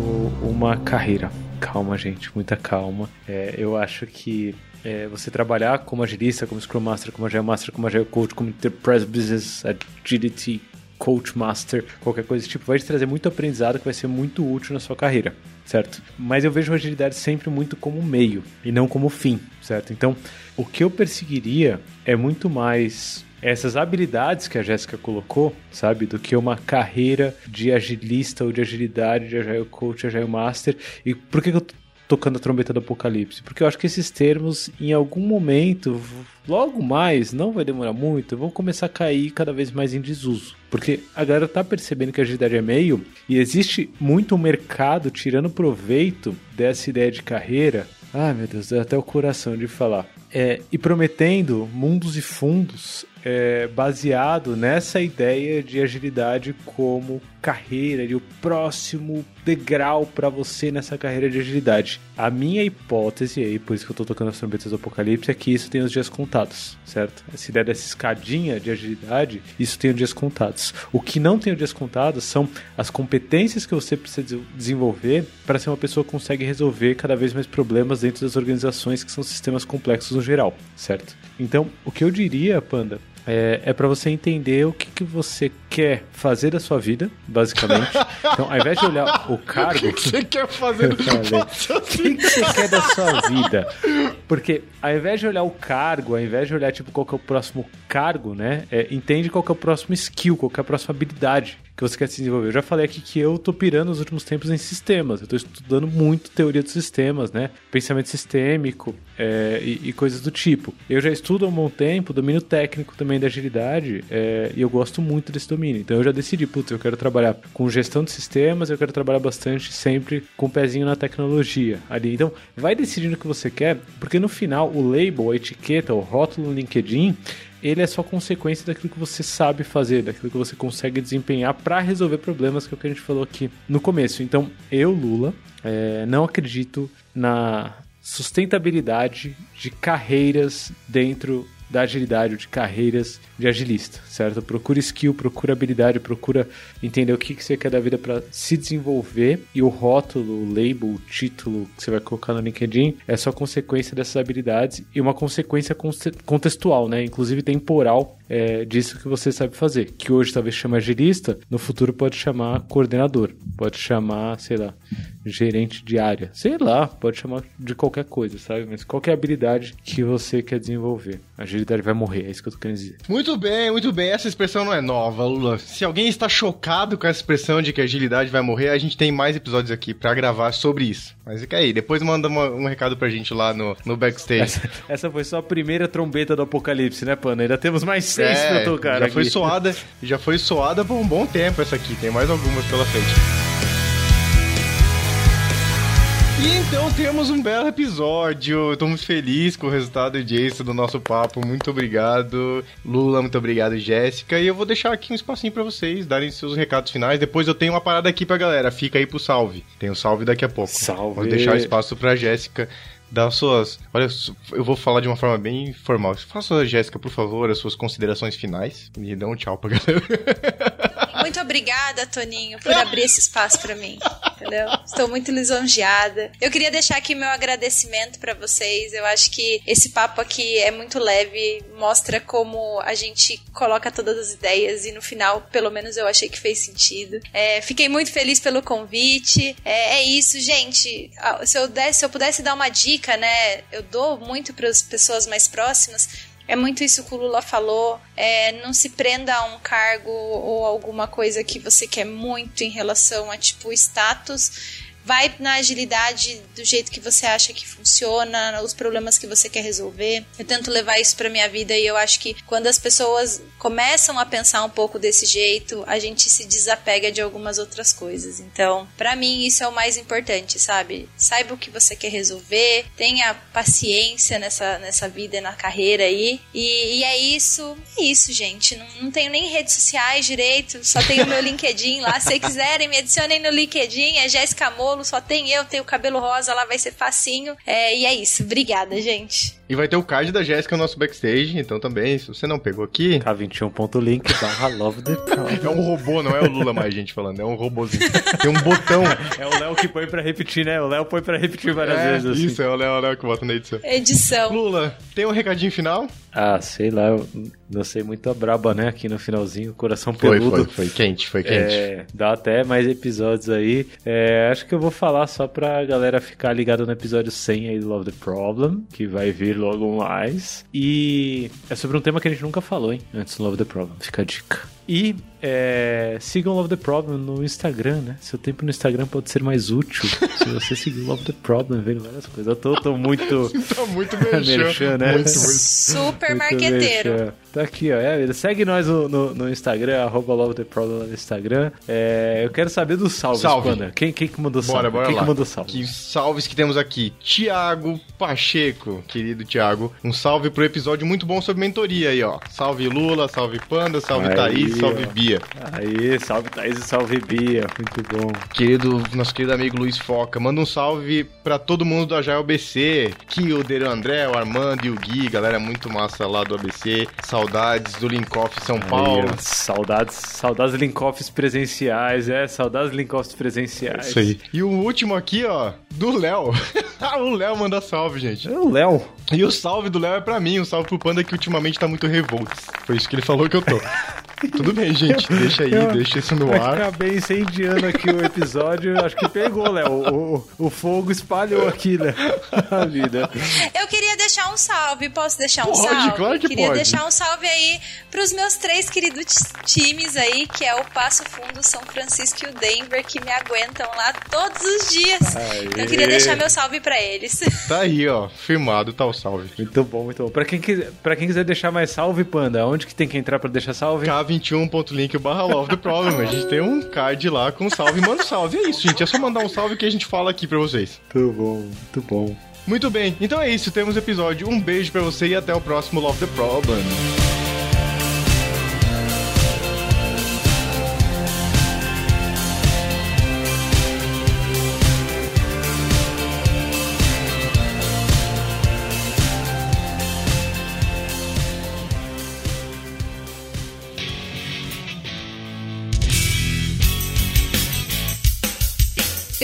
uma carreira. Calma, gente, muita calma. É, eu acho que é, você trabalhar como agilista, como Scrum Master, como Agile Master, como Agile Coach, como Enterprise Business Agility Coach Master, qualquer coisa desse tipo, vai te trazer muito aprendizado que vai ser muito útil na sua carreira, certo? Mas eu vejo a agilidade sempre muito como meio e não como fim, certo? Então, o que eu perseguiria é muito mais essas habilidades que a Jéssica colocou, sabe, do que uma carreira de agilista ou de agilidade, de agile coach, agile master. E por que, eu tô tocando a trombeta do apocalipse? Porque eu acho que esses termos, em algum momento, logo mais, não vai demorar muito, vão começar a cair cada vez mais em desuso. Porque a galera tá percebendo que a agilidade é meio e existe muito mercado tirando proveito dessa ideia de carreira. Ai meu Deus, dá até o coração de falar. É, e prometendo mundos e fundos é, baseado nessa ideia de agilidade como carreira, de o próximo degrau para você nessa carreira de agilidade. A minha hipótese, e por isso que eu tô tocando as trombetas do apocalipse, é que isso tem os dias contados, certo? Essa ideia dessa escadinha de agilidade, isso tem os dias contados. O que não tem os dias contados são as competências que você precisa desenvolver para ser uma pessoa que consegue resolver cada vez mais problemas dentro das organizações que são sistemas complexos no geral, certo? Então, o que eu diria, Panda, é, é para você entender o que, que você quer fazer da sua vida, basicamente. Então, ao invés de olhar o cargo. O que, você quer fazer da sua vida? O que, que você quer da sua vida? Porque ao invés de olhar o cargo, ao invés de olhar tipo qual que é o próximo cargo, né? É, entende qual que é o próximo skill, qual que é a próxima habilidade que você quer se desenvolver. Eu já falei aqui que eu tô pirando nos últimos tempos em sistemas. Eu tô estudando muito teoria dos sistemas, né? Pensamento sistêmico é, e, e, coisas do tipo. Eu já estudo há um bom tempo, domínio técnico também da agilidade é, e eu gosto muito desse domínio. Então eu já decidi, putz, eu quero trabalhar com gestão de sistemas, eu quero trabalhar bastante sempre com o um pezinho na tecnologia ali. Então vai decidindo o que você quer, porque no final o label, a etiqueta, o rótulo no LinkedIn ele é só consequência daquilo que você sabe fazer, daquilo que você consegue desempenhar para resolver problemas, que é o que a gente falou aqui no começo. Então, eu, Lula, é, não acredito na sustentabilidade de carreiras dentro da agilidade, de carreiras de agilista, certo? Procura skill, procura habilidade, procura entender o que, que você quer da vida para se desenvolver e o rótulo, o label, o título que você vai colocar no LinkedIn é só consequência dessas habilidades e uma consequência contextual, né? Inclusive temporal é, disso que você sabe fazer. Que hoje talvez chama agilista, no futuro pode chamar coordenador, pode chamar, sei lá, gerente de área, sei lá, pode chamar de qualquer coisa, sabe? Mas qualquer habilidade que você quer desenvolver. A agilidade vai morrer, é isso que eu tô querendo dizer. Muito bem, muito bem. Essa expressão não é nova, Lula. Se alguém está chocado com essa expressão de que a agilidade vai morrer, a gente tem mais episódios aqui para gravar sobre isso. Mas fica aí, depois manda uma, um recado pra gente lá no, no backstage. Essa, essa, foi só a primeira trombeta do apocalipse, né, Pana? Ainda temos mais é, pra tocar já foi soada, já foi soada por um bom tempo essa aqui. Tem mais algumas pela frente. E então temos um belo episódio. Estou muito feliz com o resultado disso do nosso papo. Muito obrigado, Lula. Muito obrigado, Jéssica. E eu vou deixar aqui um espacinho para vocês darem seus recados finais. Depois eu tenho uma parada aqui pra galera. Fica aí pro salve. Tem o um salve daqui a pouco. Salve. Vou deixar o espaço pra Jéssica dar suas. Olha, eu vou falar de uma forma bem formal. Faça, Jéssica, por favor, as suas considerações finais e dê um tchau pra galera. Muito obrigada, Toninho, por abrir esse espaço para mim. Entendeu? Estou muito lisonjeada. Eu queria deixar aqui meu agradecimento para vocês. Eu acho que esse papo aqui é muito leve, mostra como a gente coloca todas as ideias e no final, pelo menos eu achei que fez sentido. É, fiquei muito feliz pelo convite. É, é isso, gente. Se eu, desse, se eu pudesse dar uma dica, né? Eu dou muito para as pessoas mais próximas é muito isso que o Lula falou. É, não se prenda a um cargo ou alguma coisa que você quer muito em relação a tipo status vai na agilidade do jeito que você acha que funciona, os problemas que você quer resolver. Eu tento levar isso para minha vida e eu acho que quando as pessoas começam a pensar um pouco desse jeito, a gente se desapega de algumas outras coisas. Então, para mim isso é o mais importante, sabe? Saiba o que você quer resolver, tenha paciência nessa, nessa vida e na carreira aí. E, e é isso, é isso, gente. Não, não tenho nem redes sociais direito, só tenho meu LinkedIn lá. Se quiserem, me adicionem no LinkedIn, é Jéssica Amor bolo, só tem eu, tenho cabelo rosa, lá vai ser facinho. É, e é isso. Obrigada, gente. E vai ter o card da Jéssica no nosso backstage, então também, se você não pegou aqui. K21.link barra love the É um robô, não é o Lula mais gente falando, é um robôzinho. Tem um botão. É o Léo que põe pra repetir, né? O Léo põe pra repetir várias é, vezes. Assim. Isso, é o Léo, o Léo que bota na edição. Edição. Lula, tem um recadinho final? Ah, sei lá, eu não sei muito a braba, né? Aqui no finalzinho, coração peludo. Foi, foi, foi quente, foi quente. É, dá até mais episódios aí. É, acho que eu vou falar só pra galera ficar ligada no episódio 100 aí do Love the Problem, que vai vir logo mais. E é sobre um tema que a gente nunca falou, hein? Antes Love the Problem. Fica a dica. E é, sigam Love the Problem no Instagram, né? Seu tempo no Instagram pode ser mais útil se você seguir Love the Problem, vendo várias coisas. Eu tô, tô muito. tá muito merchan, né? Muito, muito. Super marqueteiro. Tá aqui, ó. É, segue nós no, no, no Instagram, arroba Love the Problem no Instagram. É, eu quero saber dos salves, salve. Panda. Quem, quem que mandou salve? Bora, bora quem lá. que mandou salve? Que salves que temos aqui. Tiago Pacheco, querido Tiago. Um salve pro episódio muito bom sobre mentoria aí, ó. Salve Lula, salve Panda, salve aí, Thaís, salve Bia. Aí, salve Thaís e salve Bia. Muito bom. Querido, nosso querido amigo Luiz Foca. Manda um salve pra todo mundo do Agile ABC. Kilder, o André, o Armando e o Gui. Galera muito massa lá do ABC. Saudades do Linkoff São Paulo. Aí, saudades, saudades Linkoffs presenciais, é, saudades Linkoffs presenciais. Isso aí. E o último aqui, ó, do Léo. o Léo manda salve, gente. É o Léo. E o salve do Léo é pra mim, um salve pro Panda que ultimamente tá muito revolto. Foi isso que ele falou que eu tô. Tudo bem, gente. Deixa aí, eu, deixa isso no ar. Acabei incendiando aqui o episódio. Acho que pegou, Léo. O, o, fogo espalhou aqui, né? A vida. Eu queria deixar um salve. Posso deixar um pode, salve? Claro que queria pode. deixar um salve aí pros meus três queridos times aí, que é o Passo Fundo, São Francisco e o Denver, que me aguentam lá todos os dias. Aê. Eu queria deixar meu salve pra eles. Tá aí, ó. Firmado, tá o salve. Muito bom, muito bom. Pra quem, quiser, pra quem quiser deixar mais salve, Panda, onde que tem que entrar pra deixar salve? K21.link barra love the problem. A gente tem um card lá com salve. Manda um salve. É isso, gente. É só mandar um salve que a gente fala aqui pra vocês. Muito bom, muito bom. Muito bem, então é isso, temos episódio. Um beijo para você e até o próximo Love the Problem.